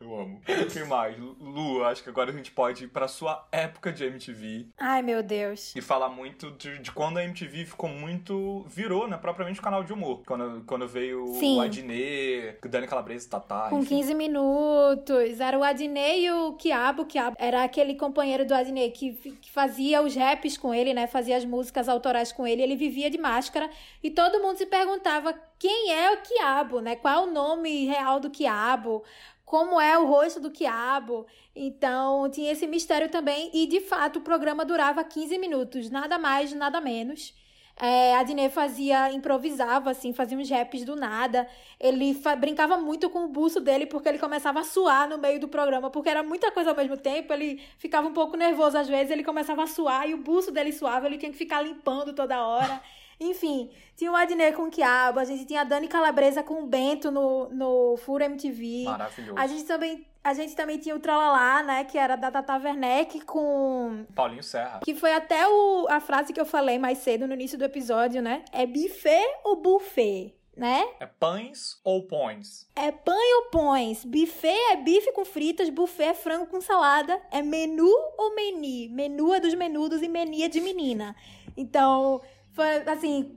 Eu amo. O que mais? Lu, acho que agora a gente pode ir pra sua época de MTV. Ai, meu Deus. E falar muito de, de quando a MTV ficou muito. virou, né? Propriamente o canal de humor. Quando, quando veio Sim. o Adnê, o Dani Calabresa e Tatá. Com enfim. 15 minutos. Era o Adnei e o Quiabo. O Quiabo era aquele companheiro do Adnei que, que fazia os raps com ele, né? Fazia as músicas autorais com ele. Ele vivia de máscara. E todo mundo se perguntava quem é o Quiabo, né? Qual é o nome real do Quiabo? Como é o rosto do Quiabo? Então, tinha esse mistério também. E, de fato, o programa durava 15 minutos. Nada mais, nada menos. É, a Dinê fazia, improvisava, assim, fazia uns raps do nada. Ele brincava muito com o buço dele, porque ele começava a suar no meio do programa, porque era muita coisa ao mesmo tempo. Ele ficava um pouco nervoso às vezes, ele começava a suar e o buço dele suava, ele tinha que ficar limpando toda hora. Enfim, tinha o Adnê com o Quiabo, a gente tinha a Dani Calabresa com o Bento no, no Furo MTV. Maravilhoso. A gente também. A gente também tinha o Tralalá, né? Que era da Tata Werneck com Paulinho Serra. que foi até o, a frase que eu falei mais cedo no início do episódio, né? É buffet ou buffet, né? É pães ou pões? É pão ou pães? Buffet é bife com fritas, buffet é frango com salada. É menu ou meni? Menu é dos menudos e meni é de menina. Então, foi assim,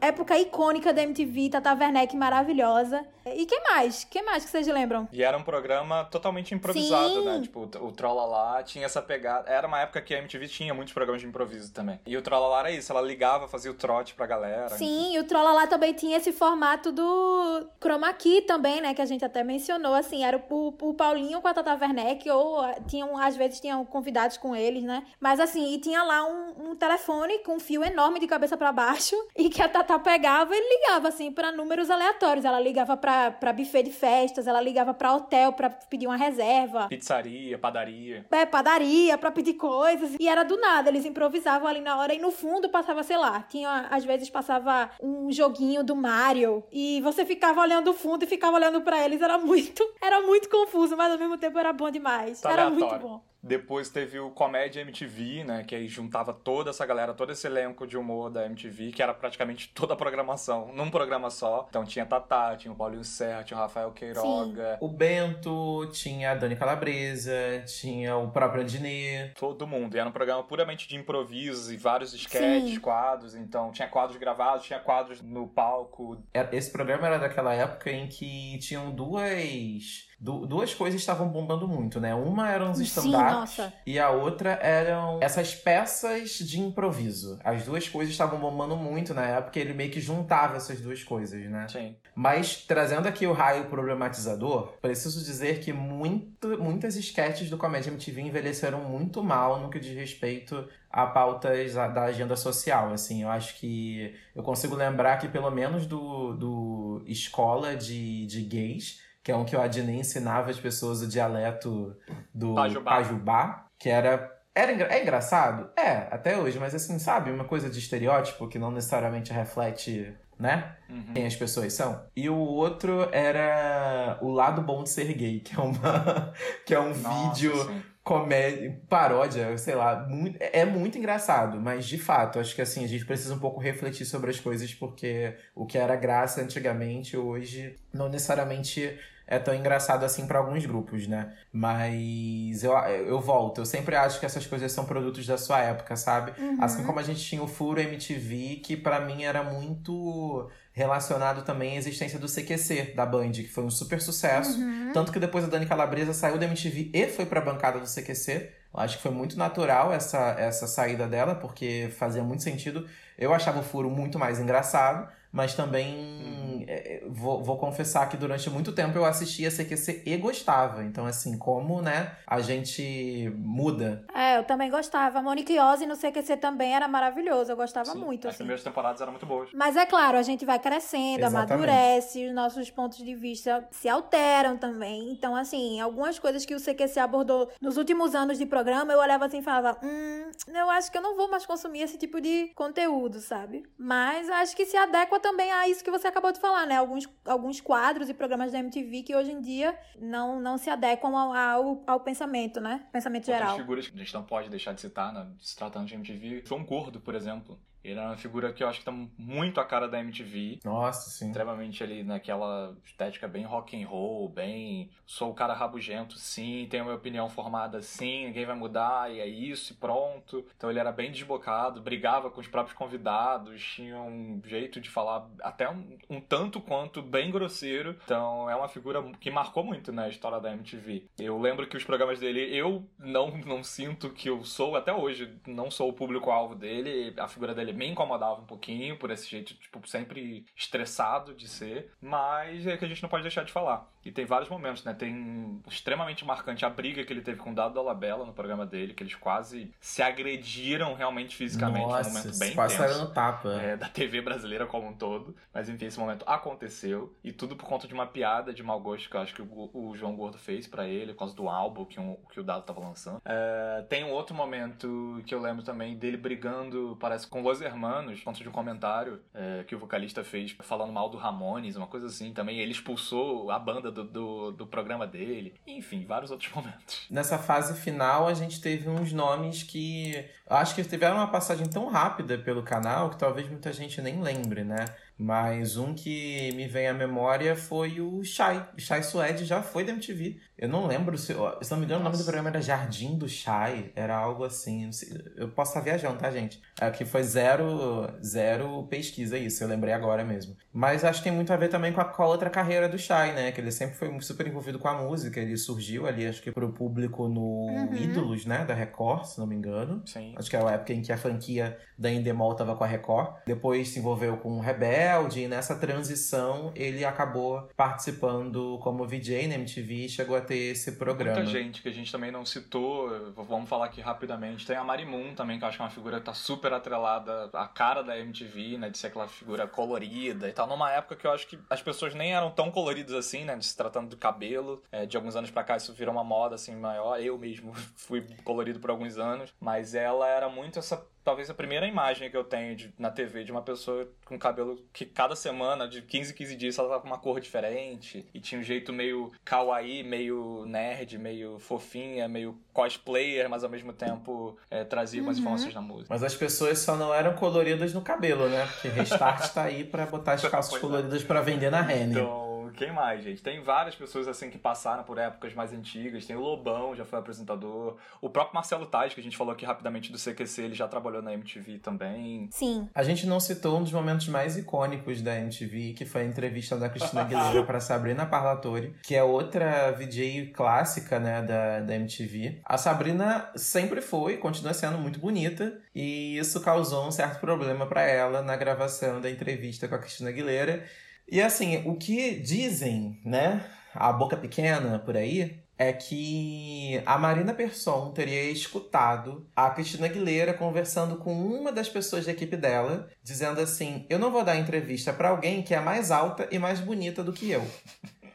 época icônica da MTV, Tata Werneck maravilhosa. E que mais? que mais que vocês lembram? E era um programa totalmente improvisado, Sim. né? Tipo, o, Trollala tinha essa pegada. Era uma época que a MTV tinha muitos programas de improviso também. E o Trollala era isso, ela ligava, fazia o trote pra galera. Sim, e o Trolla também tinha esse formato do Chroma Key também, né? Que a gente até mencionou, assim, era o, o Paulinho com a Tata Werneck, ou ah, tinham, às vezes tinham convidados com eles, né? Mas assim, e tinha lá um, um telefone com um fio enorme de cabeça pra baixo, e que a Tata pegava e ligava, assim, pra números aleatórios. Ela ligava pra, pra buffet de festas, ela ligava pra hotel pra pedir uma reserva. Pizzaria, padaria. É, padaria pra pedir coisas. E era do nada, eles improvisavam ali na hora e no fundo passava, sei lá, tinha, às vezes passava um joguinho do Mario e você ficava olhando o fundo e ficava olhando pra eles. Era muito, era muito confuso, mas ao mesmo tempo era bom demais. Tá era aleatório. muito bom. Depois teve o Comédia MTV, né? Que aí juntava toda essa galera, todo esse elenco de humor da MTV, que era praticamente toda a programação, num programa só. Então tinha Tatá, tinha o Paulinho Serra, tinha o Rafael Queiroga, O Bento, tinha a Dani Calabresa, tinha o próprio Adnê. todo mundo. E era um programa puramente de improvisos e vários sketches, Sim. quadros. Então tinha quadros gravados, tinha quadros no palco. Esse programa era daquela época em que tinham duas. Du- duas coisas estavam bombando muito, né? Uma eram os stand-ups e a outra eram essas peças de improviso. As duas coisas estavam bombando muito na época e ele meio que juntava essas duas coisas, né? Sim. Mas trazendo aqui o raio problematizador, preciso dizer que muito, muitas sketches do Comédia MTV envelheceram muito mal no que diz respeito a pautas da agenda social. Assim, eu acho que eu consigo lembrar que pelo menos do, do Escola de, de Gays, que é um que o Adnê ensinava as pessoas o dialeto do Pajubá. Pajubá, que era era é engraçado? É, até hoje, mas assim, sabe, uma coisa de estereótipo que não necessariamente reflete, né? Uhum. quem as pessoas são. E o outro era o lado bom de ser gay, que é uma que é um Nossa, vídeo sim. comédia, paródia, sei lá, muito, é muito engraçado, mas de fato, acho que assim, a gente precisa um pouco refletir sobre as coisas porque o que era graça antigamente, hoje não necessariamente é tão engraçado assim para alguns grupos, né? Mas eu, eu volto, eu sempre acho que essas coisas são produtos da sua época, sabe? Uhum. Assim como a gente tinha o Furo MTV, que pra mim era muito relacionado também à existência do CQC da Band, que foi um super sucesso. Uhum. Tanto que depois a Dani Calabresa saiu da MTV e foi pra bancada do CQC. Eu acho que foi muito natural essa, essa saída dela, porque fazia muito sentido. Eu achava o Furo muito mais engraçado, mas também é, é, vou, vou confessar que durante muito tempo eu assistia CQC e gostava. Então, assim, como, né, a gente muda. É, eu também gostava. A Monique Ozzy no CQC também era maravilhoso. Eu gostava Sim, muito, As assim. primeiras temporadas eram muito boas. Mas é claro, a gente vai crescendo, Exatamente. amadurece, os nossos pontos de vista se alteram também. Então, assim, algumas coisas que o CQC abordou nos últimos anos de programa, eu olhava assim e falava, hum, eu acho que eu não vou mais consumir esse tipo de conteúdo, sabe? Mas acho que se adequa também a isso que você acabou de falar, né? Alguns, alguns quadros e programas da MTV que hoje em dia não, não se adequam ao, ao, ao pensamento, né? Pensamento Outras geral. figuras que a gente não pode deixar de citar, né? se tratando de MTV, João Gordo, por exemplo. Ele é uma figura que eu acho que tá muito a cara da MTV. Nossa, sim. Extremamente ali naquela estética bem rock and roll, bem. Sou o cara rabugento, sim, tenho a minha opinião formada, sim, ninguém vai mudar, e é isso, e pronto. Então ele era bem desbocado, brigava com os próprios convidados, tinha um jeito de falar até um, um tanto quanto bem grosseiro. Então é uma figura que marcou muito na história da MTV. Eu lembro que os programas dele, eu não, não sinto que eu sou, até hoje, não sou o público-alvo dele, a figura dele me incomodava um pouquinho por esse jeito, tipo, sempre estressado de ser, mas é que a gente não pode deixar de falar. E tem vários momentos, né? Tem extremamente marcante a briga que ele teve com o Dado Dolabella no programa dele, que eles quase se agrediram realmente fisicamente Nossa, num momento bem quase intenso. no tapa. É, da TV brasileira como um todo. Mas enfim, esse momento aconteceu. E tudo por conta de uma piada de mau gosto que eu acho que o, o João Gordo fez pra ele, por causa do álbum que, um, que o Dado tava lançando. É, tem um outro momento que eu lembro também dele brigando, parece, com Los Hermanos, por conta de um comentário é, que o vocalista fez falando mal do Ramones, uma coisa assim. Também ele expulsou a banda do, do, do programa dele. Enfim, vários outros momentos. Nessa fase final, a gente teve uns nomes que acho que tiveram uma passagem tão rápida pelo canal que talvez muita gente nem lembre, né? Mas um que me vem à memória foi o Shai. O Shai Suede já foi da MTV. Eu não lembro se. Se não me engano, o nome do programa era Jardim do Shai. Era algo assim. Eu posso estar viajando, tá, gente? Aqui foi zero, zero pesquisa isso. Eu lembrei agora mesmo. Mas acho que tem muito a ver também com a, com a outra carreira do Shai, né? Que ele sempre foi super envolvido com a música. Ele surgiu ali, acho que pro público no Uhum. Ídolos, né? Da Record, se não me engano. Sim. Acho que era a época em que a franquia da Endemol tava com a Record. Depois se envolveu com o Rebelde e nessa transição ele acabou participando como VJ na MTV e chegou a ter esse programa. Muita gente que a gente também não citou, vamos falar aqui rapidamente. Tem a Marimun também, que eu acho que é uma figura que tá super atrelada à cara da MTV, né? De ser aquela figura colorida e tal. Numa época que eu acho que as pessoas nem eram tão coloridas assim, né? Se tratando do cabelo. É, de alguns anos pra cá isso virou uma moda assim maior. Eu mesmo fui colorido por alguns anos. Mas ela era muito essa talvez a primeira imagem que eu tenho de, na TV de uma pessoa com cabelo que cada semana, de 15 em 15 dias, ela tava com uma cor diferente. E tinha um jeito meio kawaii, meio nerd, meio fofinha, meio cosplayer, mas ao mesmo tempo é, trazia algumas Uhum. informações na música. Mas as pessoas só não eram coloridas no cabelo, né? Porque Restart tá aí pra botar as calças é. coloridas pra vender na Renner. Então, quem mais, gente? Tem várias pessoas assim que passaram por épocas mais antigas. Tem o Lobão, já foi apresentador. O próprio Marcelo Tais, que a gente falou aqui rapidamente do CQC, ele já trabalhou na MTV também. Sim. A gente não citou um dos momentos mais icônicos da MTV, que foi a entrevista da Cristina Aguilera para Sabrina Parlatori, que é outra VJ clássica, né, da, da MTV. A Sabrina sempre foi, continua sendo muito bonita, e isso causou um certo problema para ela na gravação da entrevista com a Cristina Aguilera. E assim, o que dizem, né, a boca pequena por aí, é que a Marina Persson teria escutado a Cristina Aguilera conversando com uma das pessoas da equipe dela, dizendo assim: Eu não vou dar entrevista pra alguém que é mais alta e mais bonita do que eu.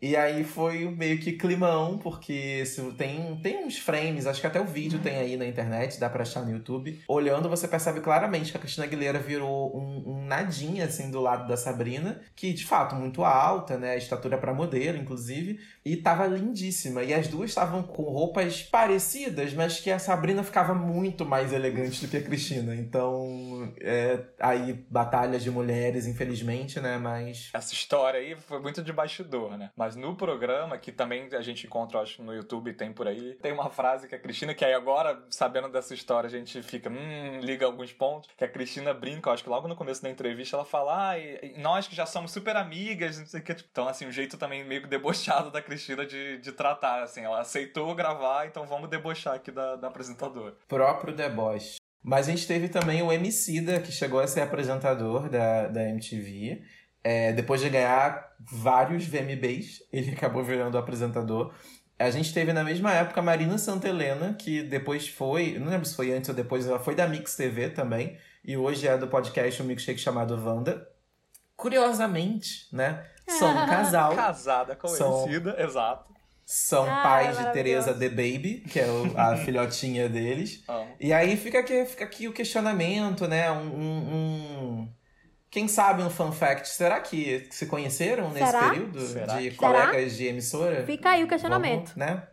E aí foi meio que climão, porque tem, tem uns frames, acho que até o vídeo tem aí na internet, dá pra achar no YouTube. Olhando, você percebe claramente que a Cristina Aguilera virou um, um nadinha, assim, do lado da Sabrina, que de fato muito alta, né? Estatura pra modelo, inclusive, e tava lindíssima. E as duas estavam com roupas parecidas, mas que a Sabrina ficava muito mais elegante do que a Cristina. Então, é, aí, batalhas de mulheres, infelizmente, né? Mas. Essa história aí foi muito de bastidor, né? Mas no programa, que também a gente encontra, acho, no YouTube, tem por aí, tem uma frase que a Cristina, que aí agora, sabendo dessa história, a gente fica, hum, liga alguns pontos, que a Cristina brinca, acho que logo no começo da entrevista ela fala, ah, nós que já somos super amigas, não sei o que. Então, assim, um jeito também meio que debochado da Cristina de, de tratar, assim, ela aceitou gravar, então vamos debochar aqui da, da apresentadora. próprio deboche. Mas a gente teve também o Emicida, que chegou a ser apresentador da, da MTV. É, depois de ganhar vários VMBs, ele acabou virando apresentador. A gente teve na mesma época a Marina Santelena, que depois foi, não lembro se foi antes ou depois, ela foi da Mix TV também, e hoje é do podcast um milkshake chamado Wanda. Curiosamente, né? São um casal. Casada, conhecida, exato. são Ah, pais de. Teresa The Baby, que é o- a filhotinha deles. Amo. E aí fica aqui, fica aqui o questionamento, né? Um, um- um- Quem sabe um fun fact, será que se conheceram nesse Será? período Será de colegas de emissora? Fica aí o questionamento. Vamos, né?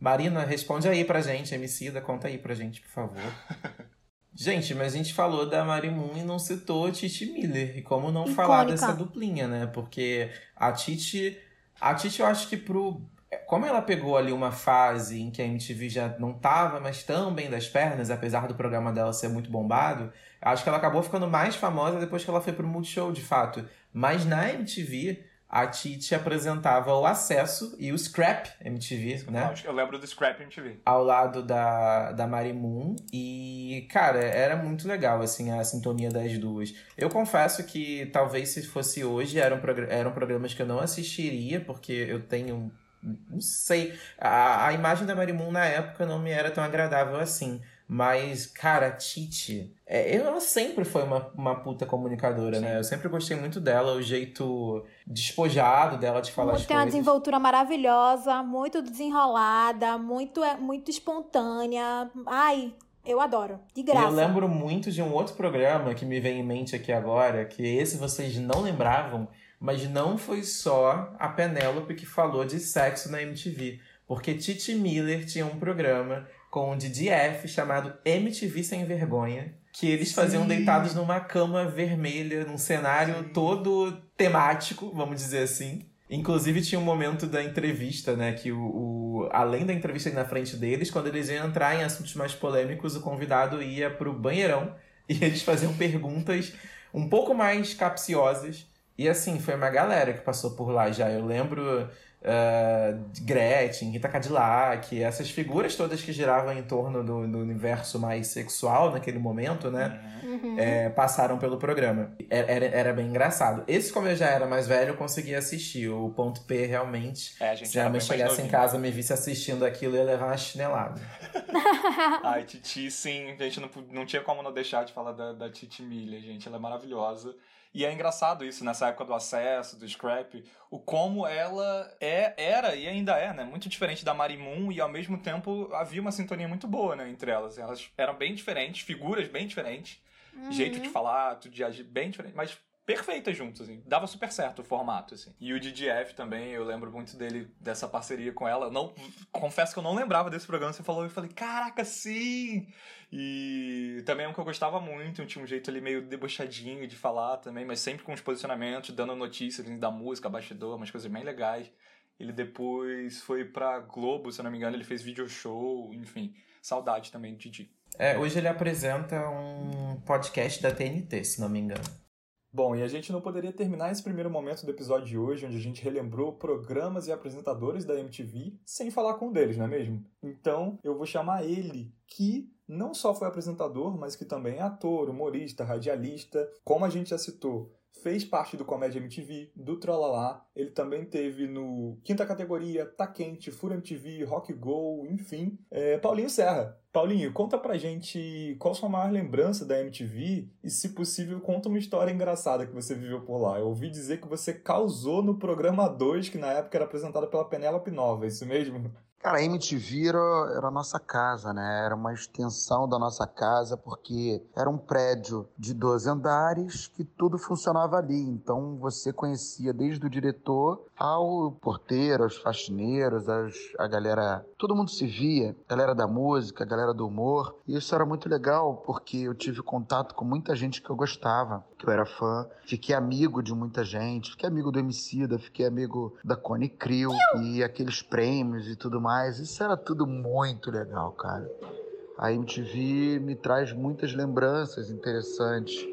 Marina, responde aí pra gente, Emicida, conta aí pra gente, por favor. gente, mas a gente falou da Marimun e não citou Titi Miller. E como não falar Icônica. dessa duplinha, né? Porque a Titi. A Titi, eu acho que pro. Como ela pegou ali uma fase em que a MTV já não tava mais tão bem das pernas, apesar do programa dela ser muito bombado, acho que ela acabou ficando mais famosa depois que ela foi pro Multishow, de fato. Mas na MTV, a Titi apresentava o Acesso e o Scrap MTV, né? Eu lembro do Scrap MTV. Ao lado da, da Marimun. E, cara, era muito legal, assim, a sintonia das duas. Eu confesso que talvez se fosse hoje, eram, eram programas que eu não assistiria, porque eu tenho. Não sei. A, a imagem da Marimun na época não me era tão agradável assim. Mas, cara, a Titi, é, ela sempre foi uma, uma puta comunicadora, né? Eu sempre gostei muito dela, o jeito despojado dela de falar as Tem uma coisas. desenvoltura maravilhosa, muito desenrolada, muito, é, muito espontânea. Ai, eu adoro. De graça. eu lembro muito de um outro programa que me vem em mente aqui agora, que esse vocês não lembravam, mas não foi só a Penélope que falou de sexo na MTV. Porque Titi Miller tinha um programa com o Didi F chamado MTV Sem Vergonha, que eles faziam Sim. deitados numa cama vermelha, num cenário Sim. todo temático, vamos dizer assim. Inclusive tinha um momento da entrevista, né? Que o, o- além da entrevista na frente deles, quando eles iam entrar em assuntos mais polêmicos, o convidado ia pro banheirão e eles faziam perguntas um pouco mais capciosas. E assim, foi uma galera que passou por lá já. Eu lembro de Gretchen, Rita Cadillac, essas figuras todas que giravam em torno do, do universo mais sexual naquele momento, né? Uhum. é, passaram pelo programa. Era, era, bem engraçado. Esse, como eu já era mais velho, eu conseguia assistir. O ponto P, realmente, É, a gente se a mãe chegasse em casa e me visse assistindo aquilo, eu ia levar uma chinelada. Ai, Titi, sim, a gente não, não tinha como não deixar de falar da, da Titi Miller, gente. Ela é maravilhosa. E é engraçado isso, nessa época do acesso, do scrap, o como ela é, era e ainda é, né? Muito diferente da Marimun e ao mesmo tempo havia uma sintonia muito boa, né, entre elas. Elas eram bem diferentes, figuras bem diferentes, Uhum. jeito de falar, tudo de agir bem diferente, mas perfeitas juntas, assim. Dava super certo o formato, assim. E o DDF também, eu lembro muito dele, dessa parceria com ela. Não, confesso que eu não lembrava desse programa, você falou eu falei, caraca, sim! E também é um que eu gostava muito, tinha um jeito ali meio debochadinho de falar também, mas sempre com os posicionamentos, dando notícias assim, da música, bastidor, umas coisas bem legais. Ele depois foi pra Globo, se eu não me engano, ele fez video show, enfim. Saudade também do Didi. É, hoje ele apresenta um podcast da TNT, se não me engano. Bom, e a gente não poderia terminar esse primeiro momento do episódio de hoje, onde a gente relembrou programas e apresentadores da MTV, sem falar com um deles, não é mesmo? Então, eu vou chamar ele, que não só foi apresentador, mas que também é ator, humorista, radialista, como a gente já citou, fez parte do Comédia MTV, do Trollolá, ele também teve no Quinta Categoria, Tá Quente, Fura MTV, Rock Go, enfim. É, Paulinho Serra. Paulinho, conta pra gente qual sua maior lembrança da MTV e, se possível, conta uma história engraçada que você viveu por lá. Eu ouvi dizer que você causou no programa 2, que na época era apresentado pela Penélope Nova, é isso mesmo? Cara, a MTV era, era a nossa casa, né? Era uma extensão da nossa casa, porque era um prédio de 12 andares que tudo funcionava ali. Então você conhecia desde o diretor ao porteiro, aos faxineiros, as, a galera. Todo mundo se via, galera da música, galera do humor. E isso era muito legal, porque eu tive contato com muita gente que eu gostava, que eu era fã. Fiquei amigo de muita gente, fiquei amigo do Emicida, fiquei amigo da Cone Crew e aqueles prêmios e tudo mais. Isso era tudo muito legal, cara. A MTV me traz muitas lembranças interessantes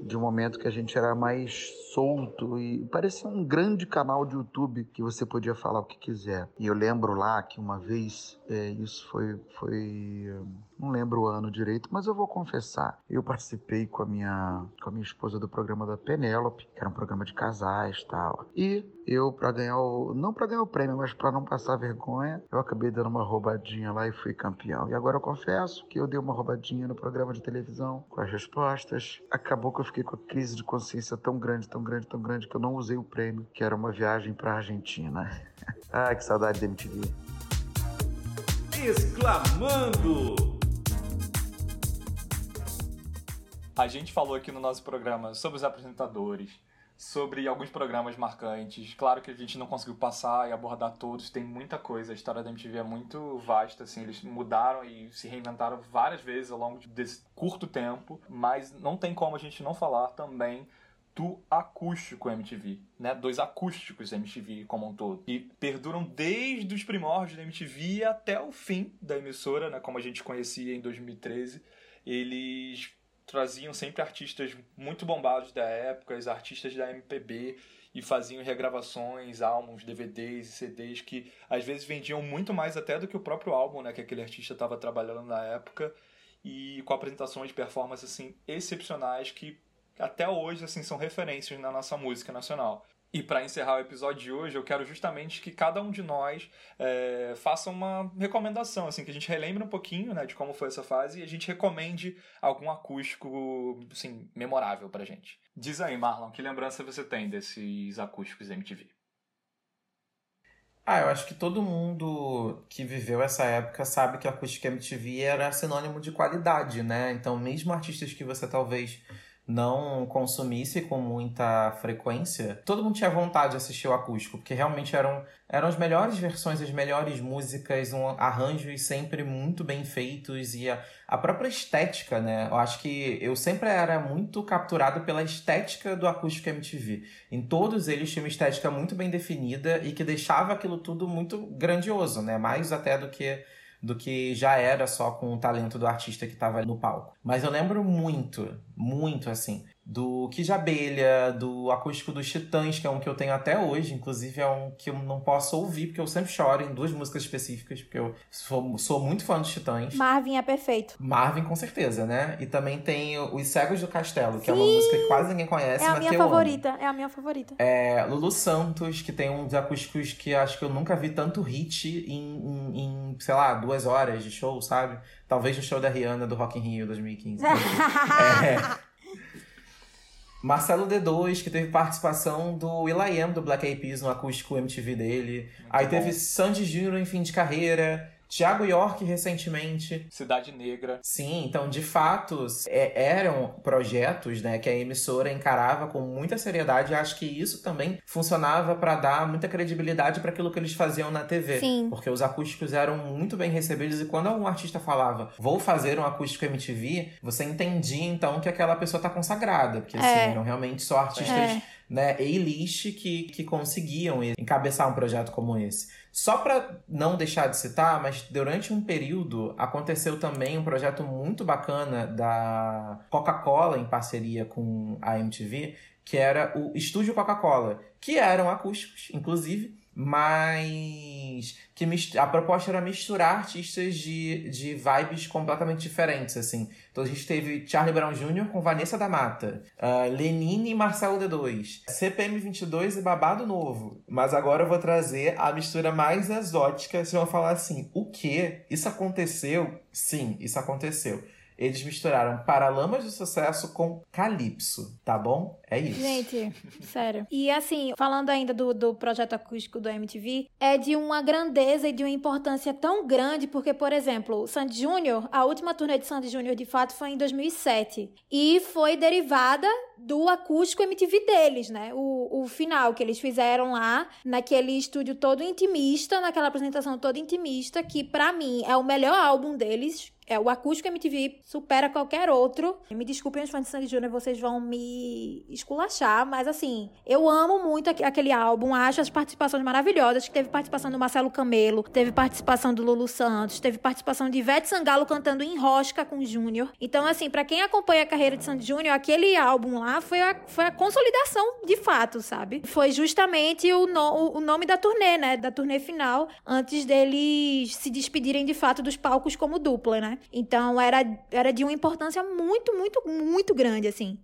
de um momento que a gente era mais solto e parecia um grande canal de YouTube que você podia falar o que quiser. E eu lembro lá que uma vez, é, isso foi, foi, não lembro o ano direito, mas eu vou confessar. Eu participei com a minha, com a minha esposa do programa da Penélope, que era um programa de casais, tal. E eu para ganhar o, não para ganhar o prêmio, mas para não passar vergonha, eu acabei dando uma roubadinha lá e fui campeão. E agora eu confesso que eu dei uma roubadinha no programa de televisão com as respostas. Acabou que eu fiquei com a crise de consciência tão grande, tão grande, tão grande que eu não usei o prêmio, que era uma viagem para Argentina. Ah, que saudade da MTV. Exclamando! A gente falou aqui no nosso programa sobre os apresentadores, sobre alguns programas marcantes. Claro que a gente não conseguiu passar e abordar todos, tem muita coisa. A história da MTV é muito vasta, assim, eles mudaram e se reinventaram várias vezes ao longo desse curto tempo, mas não tem como a gente não falar também do acústico MTV, né? Dois acústicos MTV como um todo. E perduram desde os primórdios da MTV até o fim da emissora, né? Como a gente conhecia em 2013. Eles traziam sempre artistas muito bombados da época, os artistas da MPB, e faziam regravações, álbuns, DVDs e CDs que às vezes vendiam muito mais até do que o próprio álbum, né, que aquele artista estava trabalhando na época, e com apresentações de performance assim excepcionais que até hoje assim são referências na nossa música nacional. E para encerrar o episódio de hoje, eu quero justamente que cada um de nós é, faça uma recomendação, assim, que a gente relembre um pouquinho né, de como foi essa fase e a gente recomende algum acústico assim, memorável pra gente. Diz aí, Marlon, que lembrança você tem desses acústicos MTV? Ah, eu acho que todo mundo que viveu essa época sabe que a acústica MTV era sinônimo de qualidade, né? Então, mesmo artistas que você talvez não consumisse com muita frequência, todo mundo tinha vontade de assistir o acústico, porque realmente eram, eram as melhores versões, as melhores músicas, um arranjos sempre muito bem feitos e a, a própria estética, né? Eu acho que eu sempre era muito capturado pela estética do acústico MTV. Em todos eles tinha uma estética muito bem definida e que deixava aquilo tudo muito grandioso, né? Mais até do que do que já era só com o talento do artista que estava no palco. Mas eu lembro muito, muito assim, do Kid Abelha, do Acústico dos Titãs, que é um que eu tenho até hoje, inclusive é um que eu não posso ouvir, porque eu sempre choro em duas músicas específicas, porque eu sou, sou muito fã dos Titãs. Marvin é perfeito. Marvin, com certeza, né? E também tem Os Cegos do Castelo, que Sim. é uma música que quase ninguém conhece, é a minha favorita, amo. É a minha favorita. É, Lulu Santos, que tem uns acústicos que acho que eu nunca vi tanto hit em, em, em sei lá, duas horas de show, sabe? Talvez no show da Rihanna do Rock in Rio 2015. é... Marcelo D2, que teve participação do Will.i.am do Black Eyed Peas no acústico MTV dele. Muito Aí bom. teve Sandy Jr. em fim de carreira. Tiago York recentemente. Cidade Negra. Sim, então de fato é, eram projetos né, que a emissora encarava com muita seriedade e acho que isso também funcionava para dar muita credibilidade para aquilo que eles faziam na TV. Sim. Porque os acústicos eram muito bem recebidos e quando algum artista falava vou fazer um acústico MTV, você entendia então que aquela pessoa tá consagrada. Porque assim, é. assim, eram realmente só artistas. É né, A-list que, que conseguiam encabeçar um projeto como esse. Só para não deixar de citar, mas durante um período aconteceu também um projeto muito bacana da Coca-Cola em parceria com a MTV, que era o Estúdio Coca-Cola, que eram acústicos, inclusive, mas que a proposta era misturar artistas de, de vibes completamente diferentes, assim. Então a gente teve Charlie Brown Jr. com Vanessa da Mata, uh, Lenine e Marcelo D2, CPM 22 e Babado Novo. Mas agora eu vou trazer a mistura mais exótica. Vocês vão falar assim: o que? Isso aconteceu? Sim, isso aconteceu. Eles misturaram Paralamas de Sucesso com Calypso, tá bom? É isso. Gente, sério. E assim, falando ainda do, do projeto acústico do MTV, é de uma grandeza e de uma importância tão grande, porque, por exemplo, Sandy Júnior, a última turnê de Sandy Júnior, de fato, foi em 2007. E foi derivada do acústico MTV deles, né? O, o final que eles fizeram lá, naquele estúdio todo intimista, naquela apresentação toda intimista, que para mim é o melhor álbum deles, é, o acústico MTV supera qualquer outro. Me desculpem os fãs de Sandy Júnior, vocês vão me esculachar, mas assim, eu amo muito aquele álbum, acho as participações maravilhosas, que teve participação do Marcelo Camelo, teve participação do Lulu Santos, teve participação de Ivete Sangalo cantando em Rosca com Júnior. Então, assim, para quem acompanha a carreira de Sandy Júnior, aquele álbum lá foi a, foi a consolidação de fato, sabe? Foi justamente o, no, o nome da turnê, né? Da turnê final, antes deles se despedirem de fato dos palcos como dupla, né? Então era, era de uma importância muito, muito, muito grande, assim.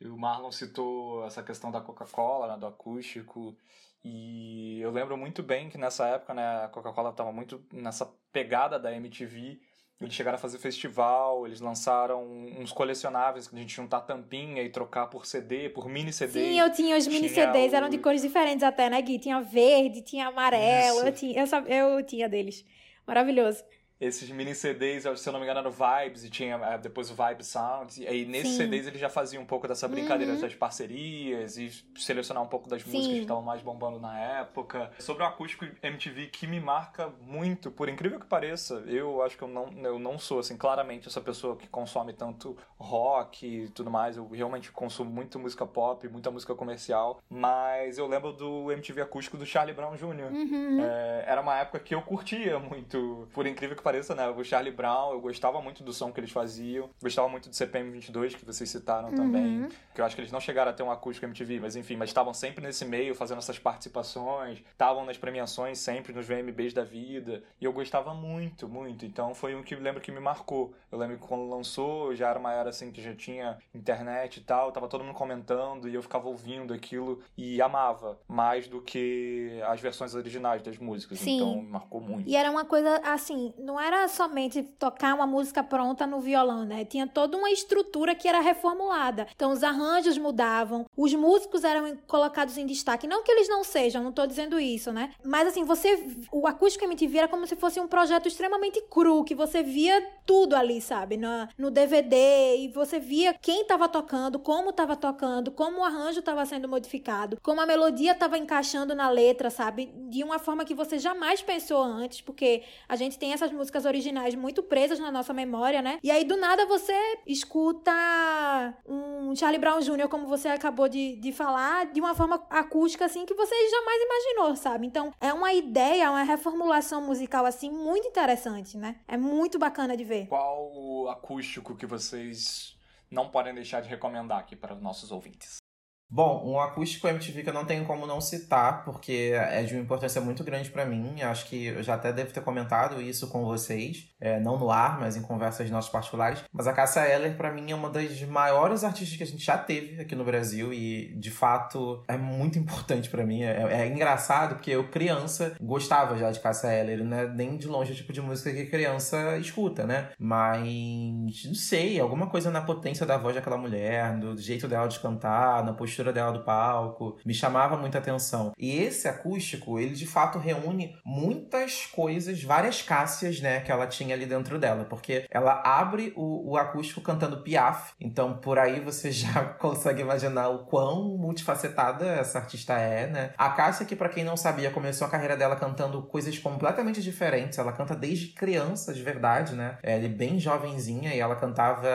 E o Marlon citou essa questão da Coca-Cola, né, do acústico. E eu lembro muito bem que nessa época, né, a Coca-Cola estava muito nessa pegada da MTV. Eles chegaram a fazer festival, eles lançaram uns colecionáveis que a gente juntar tampinha e trocar por CD, por mini CD. Sim, eu tinha os mini CDs, o... eram de cores diferentes até, né, Gui? Tinha verde, tinha amarelo, eu tinha, eu, sab... eu tinha deles. Maravilhoso esses mini CDs, se eu não me engano, eram Vibes e tinha é, depois o Vibe Sound. E aí nesses Sim. CDs ele já fazia um pouco dessa brincadeira uhum. das parcerias e selecionar um pouco das Sim. músicas que estavam mais bombando na época. Sobre o acústico MTV que me marca muito, por incrível que pareça, eu acho que eu não, eu não sou assim claramente essa pessoa que consome tanto rock e tudo mais. Eu realmente consumo muito música pop, muita música comercial, mas eu lembro do MTV acústico do Charlie Brown Jr. Uhum. É, era uma época que eu curtia muito, por incrível que pareça pareça, né? O Charlie Brown, eu gostava muito do som que eles faziam. Gostava muito do CPM 22, que vocês citaram uhum. também. Que eu acho que eles não chegaram a ter um acústico MTV, mas enfim, mas estavam sempre nesse meio, fazendo essas participações. Estavam nas premiações, sempre nos VMBs da vida. E eu gostava muito, muito. Então foi um que lembro que me marcou. Eu lembro que quando lançou, já era uma era assim que já tinha internet e tal. Tava todo mundo comentando e eu ficava ouvindo aquilo e amava. Mais do que as versões originais das músicas. Sim. Então marcou muito. E era uma coisa assim, não era somente tocar uma música pronta no violão, né? Tinha toda uma estrutura que era reformulada. Então os arranjos mudavam, os músicos eram colocados em destaque. Não que eles não sejam, não tô dizendo isso, né? Mas assim, você. O acústico MTV era como se fosse um projeto extremamente cru, que você via tudo ali, sabe? No, no DVD, e você via quem tava tocando, como tava tocando, como o arranjo tava sendo modificado, como a melodia tava encaixando na letra, sabe? De uma forma que você jamais pensou antes, porque a gente tem essas músicas músicas originais muito presas na nossa memória, né? E aí, do nada, você escuta um Charlie Brown Jr., como você acabou de, de falar, de uma forma acústica, assim, que você jamais imaginou, sabe? Então, é uma ideia, uma reformulação musical, assim, muito interessante, né? É muito bacana de ver. Qual acústico que vocês não podem deixar de recomendar aqui para os nossos ouvintes? Bom, um acústico MTV que eu não tenho como não citar, porque é de uma importância muito grande para mim. Acho que eu já até devo ter comentado isso com vocês, é, não no ar, mas em conversas nossas particulares. Mas a Cássia Eller, para mim, é uma das maiores artistas que a gente já teve aqui no Brasil e, de fato, é muito importante para mim. É, é, engraçado porque eu, criança, gostava já de Cássia Eller, né? Nem de longe o tipo de música que criança escuta, né? Mas, não sei, alguma coisa na potência da voz daquela mulher, do jeito dela de cantar, na postura postura dela do palco, me chamava muita atenção. E esse acústico, ele de fato reúne muitas coisas, várias cássias, né, que ela tinha ali dentro dela, porque ela abre o, o acústico cantando Piaf, então por aí você já consegue imaginar o quão multifacetada essa artista é, né? A Cássia, que para quem não sabia, começou a carreira dela cantando coisas completamente diferentes, ela canta desde criança, de verdade, né? Ela é bem jovenzinha e ela cantava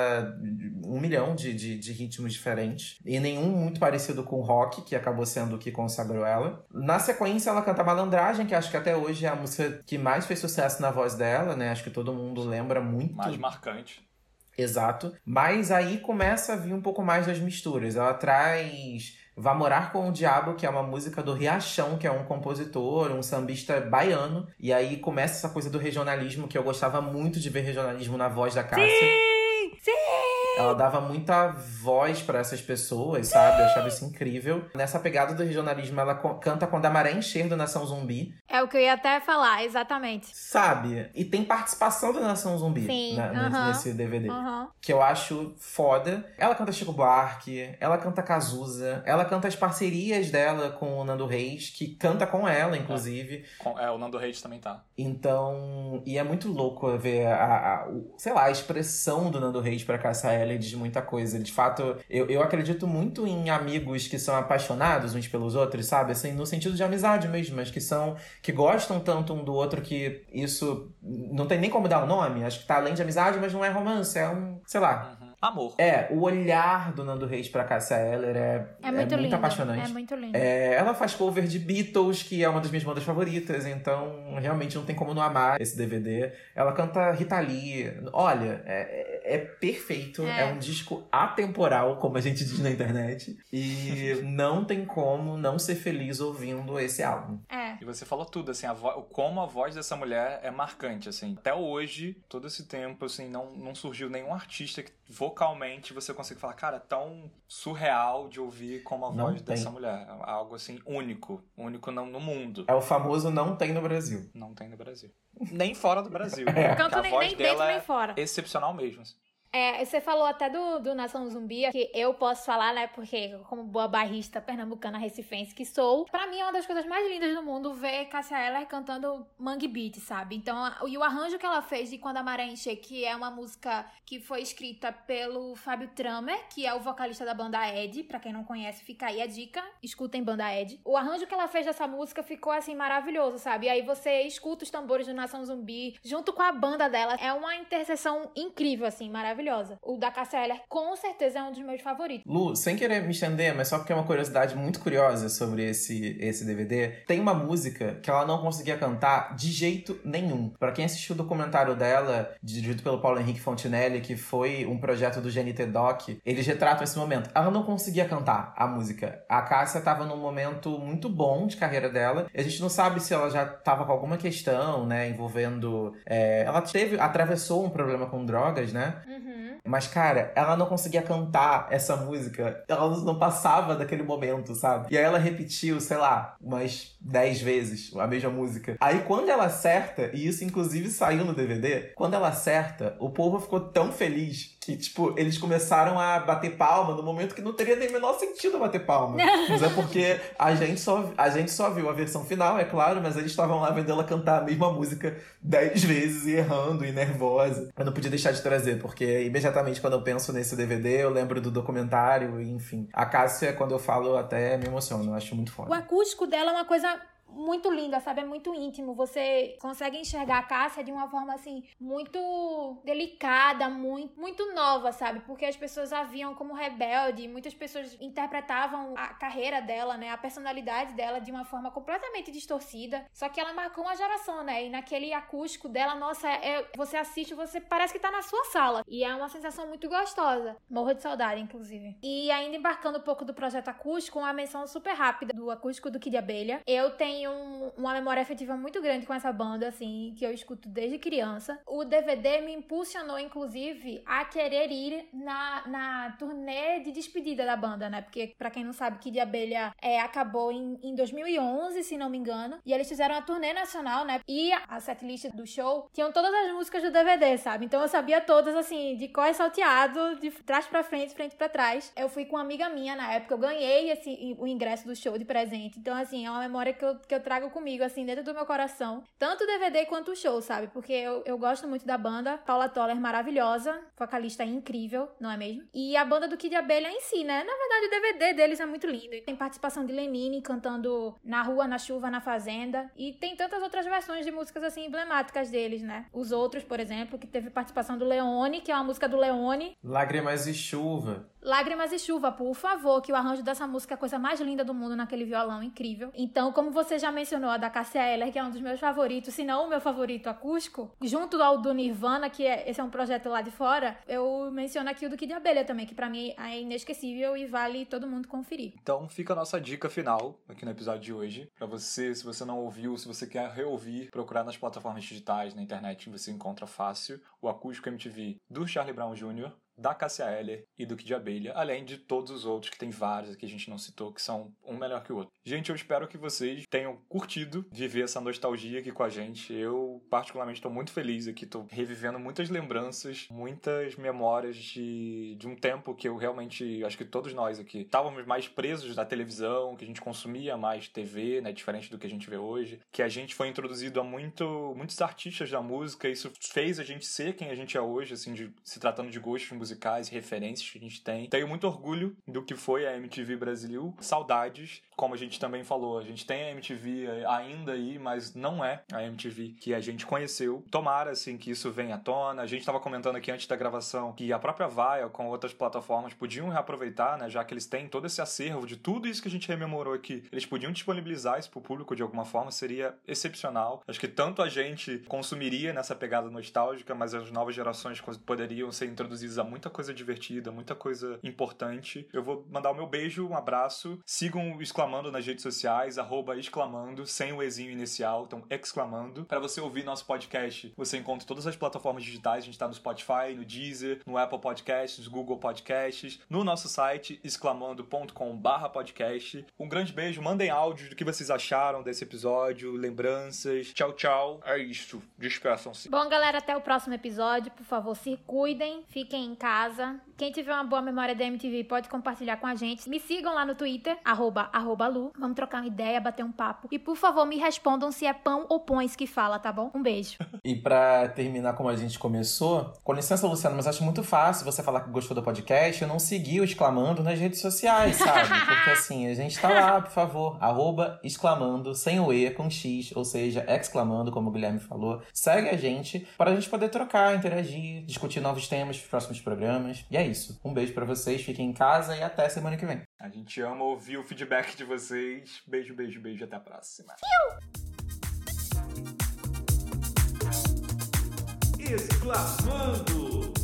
um milhão de, de, de ritmos diferentes, e nenhum muito parecido parecido com rock, que acabou sendo o que consagrou ela. Na sequência, ela canta Malandragem, que acho que até hoje é a música que mais fez sucesso na voz dela, né? Acho que todo mundo lembra muito. Mais marcante. Exato. Mas aí começa a vir um pouco mais das misturas. Ela traz Vá Morar com o Diabo, que é uma música do Riachão, que é um compositor, um sambista baiano. E aí começa essa coisa do regionalismo, que eu gostava muito de ver regionalismo na voz da Cássia. Sim! Sim! Ela dava muita voz para essas pessoas, sabe? Eu achava isso incrível. Nessa pegada do regionalismo, ela canta quando a maré encher do Nação Zumbi. É o que eu ia até falar, exatamente. Sabe? E tem participação da Nação Zumbi Sim, né, uh -huh, nesse DVD. Uh -huh. Que eu acho foda. Ela canta Chico Buarque, ela canta Cazuza, ela canta as parcerias dela com o Nando Reis, que canta com ela, inclusive. É, é o Nando Reis também tá. Então, e é muito louco ver a, a, a sei lá, a expressão do Nando Reis pra Cássia ele diz muita coisa. De fato, eu, eu acredito muito em amigos que são apaixonados uns pelos outros, sabe? Assim, no sentido de amizade mesmo, mas que são. que gostam tanto um do outro que isso não tem nem como dar um nome. Acho que tá além de amizade, mas não é romance, é um. sei lá. Uhum. Amor. É, o olhar do Nando Reis pra Cássia Eller é, é muito, é muito apaixonante. É muito lindo. É, ela faz cover de Beatles, que é uma das minhas bandas favoritas, então realmente não tem como não amar esse DVD. Ela canta Rita Lee. Olha, é, é, é perfeito. É. é. um disco atemporal, como a gente diz na internet. E não tem como não ser feliz ouvindo esse álbum. É. E você falou tudo, assim, a como a voz dessa mulher é marcante, assim. Até hoje, todo esse tempo, assim, não, não surgiu nenhum artista que vocalmente você consegue falar, cara, tão surreal de ouvir como a não voz tem. dessa mulher. Algo assim único. Único não no mundo. É o famoso não tem no Brasil. Não tem no Brasil. Nem fora do Brasil. É. Canto nem, nem dentro nem fora. É excepcional mesmo. Assim. É, você falou até do, do Nação Zumbi, que eu posso falar, né? Porque, como boa barrista pernambucana recifense que sou, para mim é uma das coisas mais lindas do mundo ver Cássia Eller cantando Mangue Beat, sabe? Então, e o arranjo que ela fez de Quando a Maré Encher, que é uma música que foi escrita pelo Fábio Tramer, que é o vocalista da banda Ed. Pra quem não conhece, fica aí a dica. Escutem banda Ed. O arranjo que ela fez dessa música ficou, assim, maravilhoso, sabe? E aí você escuta os tambores do Nação Zumbi junto com a banda dela. É uma interseção incrível, assim, maravilhosa maravilhosa. O da Cassia Eller, com certeza, é um dos meus favoritos. Lu, sem querer me estender, mas só porque é uma curiosidade muito curiosa sobre esse, esse DVD, tem uma música que ela não conseguia cantar de jeito nenhum. Para quem assistiu o documentário dela, dirigido pelo Paulo Henrique Fontinelli, que foi um projeto do GNT Doc, eles retratam esse momento. Ela não conseguia cantar a música. A Cássia tava num momento muito bom de carreira dela. A gente não sabe se ela já tava com alguma questão, né, envolvendo. É, ela teve, atravessou um problema com drogas, né? Uhum. Mas, cara, ela não conseguia cantar essa música. Ela não passava daquele momento, sabe? E aí ela repetiu, sei lá, umas 10 vezes a mesma música. Aí quando ela acerta, e isso inclusive saiu no DVD, quando ela acerta, o povo ficou tão feliz que, tipo, eles começaram a bater palma no momento que não teria nem o menor sentido bater palma. mas é porque a gente, só, a gente só viu a versão final, é claro, mas eles estavam lá vendo ela cantar a mesma música dez vezes e errando e nervosa. Eu não podia deixar de trazer, porque imediatamente quando eu penso nesse DVD, eu lembro do documentário, enfim. A Cássia, quando eu falo, até me emociono, eu acho muito foda. O acústico dela é uma coisa muito linda, sabe? É muito íntimo. Você consegue enxergar a Cássia de uma forma assim muito delicada, muito muito nova, sabe? Porque as pessoas a viam como rebelde, muitas pessoas interpretavam a carreira dela, né, a personalidade dela de uma forma completamente distorcida. Só que ela marcou uma geração, né? E naquele acústico dela, nossa, é, você assiste, você parece que tá na sua sala. E é uma sensação muito gostosa. Morro de saudade, inclusive. E ainda embarcando um pouco do projeto acústico, uma menção super rápida do acústico do Kid Abelha. Eu tenho tenho uma memória afetiva muito grande com essa banda, assim, que eu escuto desde criança. O DVD me impulsionou, inclusive, a querer ir na, na turnê de despedida da banda, né? Porque, para quem não sabe, Kid Abelha é, acabou em, em 2011, se não me engano. E eles fizeram a turnê nacional, né? E a setlist do show tinham todas as músicas do DVD, sabe? Então eu sabia todas, assim, de qual é salteado, de trás para frente, frente para trás. Eu fui com uma amiga minha na época, eu ganhei esse, o ingresso do show de presente. Então, assim, é uma memória que eu, que eu trago comigo, assim, dentro do meu coração. Tanto o DVD quanto o show, sabe? Porque eu, eu gosto muito da banda. Paula Toller, maravilhosa. Vocalista incrível, não é mesmo? E a banda do Kid Abelha em si, né? Na verdade, o DVD deles é muito lindo. E tem participação de Lenine cantando Na Rua, na Chuva, na Fazenda. E tem tantas outras versões de músicas, assim, emblemáticas deles, né? Os outros, por exemplo, que teve participação do Leone, que é uma música do Leone. Lágrimas e Chuva. Lágrimas e Chuva, por favor, que o arranjo dessa música é a coisa mais linda do mundo naquele violão incrível. Então, como você já mencionou, a da Cassia Eller, que é um dos meus favoritos, se não o meu favorito acústico, junto ao do Nirvana, que é, esse é um projeto lá de fora, eu menciono aqui o do Kid Abelha também, que para mim é inesquecível e vale todo mundo conferir. Então, fica a nossa dica final aqui no episódio de hoje. para você, se você não ouviu, se você quer reouvir, procurar nas plataformas digitais, na internet, você encontra fácil o Acústico MTV do Charlie Brown Jr., da Cassia Eller e do Kid Abelha, além de todos os outros que tem vários que a gente não citou, que são um melhor que o outro. Gente, eu espero que vocês tenham curtido viver essa nostalgia aqui com a gente. Eu, particularmente, estou muito feliz aqui, estou revivendo muitas lembranças, muitas memórias de, de um tempo que eu realmente, acho que todos nós aqui, estávamos mais presos da televisão, que a gente consumia mais TV, né, diferente do que a gente vê hoje, que a gente foi introduzido a muito, muitos artistas da música, isso fez a gente ser quem a gente é hoje, assim, de, se tratando de gostos musicais, referências que a gente tem. Tenho muito orgulho do que foi a MTV Brasil. Saudades, como a gente também falou, a gente tem a MTV ainda aí, mas não é a MTV que a gente conheceu. Tomara, assim, que isso venha à tona. A gente estava comentando aqui antes da gravação que a própria Vaia, com outras plataformas, podiam reaproveitar, né? Já que eles têm todo esse acervo de tudo isso que a gente rememorou aqui. Eles podiam disponibilizar isso pro público de alguma forma, seria excepcional. Acho que tanto a gente consumiria nessa pegada nostálgica, mas as novas gerações poderiam ser introduzidas a muito muita coisa divertida, muita coisa importante. Eu vou mandar o meu beijo, um abraço. Sigam o Exclamando nas redes sociais, arroba exclamando, sem o Ezinho inicial, então exclamando. Para você ouvir nosso podcast, você encontra todas as plataformas digitais. A gente tá no Spotify, no Deezer, no Apple Podcasts, no Google Podcasts, no nosso site exclamando.com/podcast. Um grande beijo, mandem áudios do que vocês acharam desse episódio, lembranças. Tchau, tchau. É isso. Despeçam-se. Bom, galera, até o próximo episódio. Por favor, se cuidem, fiquem em casa casa. Quem tiver uma boa memória da MTV pode compartilhar com a gente. Me sigam lá no Twitter, arroba, arroba Lu. Vamos trocar uma ideia, bater um papo. E por favor, me respondam se é pão ou pães que fala, tá bom? Um beijo. E pra terminar como a gente começou, com licença, Luciano, mas acho muito fácil você falar que gostou do podcast e não seguir o Exclamando nas redes sociais, sabe? Porque assim, a gente tá lá, por favor, arroba exclamando, sem o E, com X, ou seja, exclamando, como o Guilherme falou. Segue a gente para a gente poder trocar, interagir, discutir novos temas para próximos programas. E é isso. Um beijo para vocês, fiquem em casa e até semana que vem. A gente ama ouvir o feedback de vocês. Beijo, beijo, beijo. Até a próxima. Exclamando!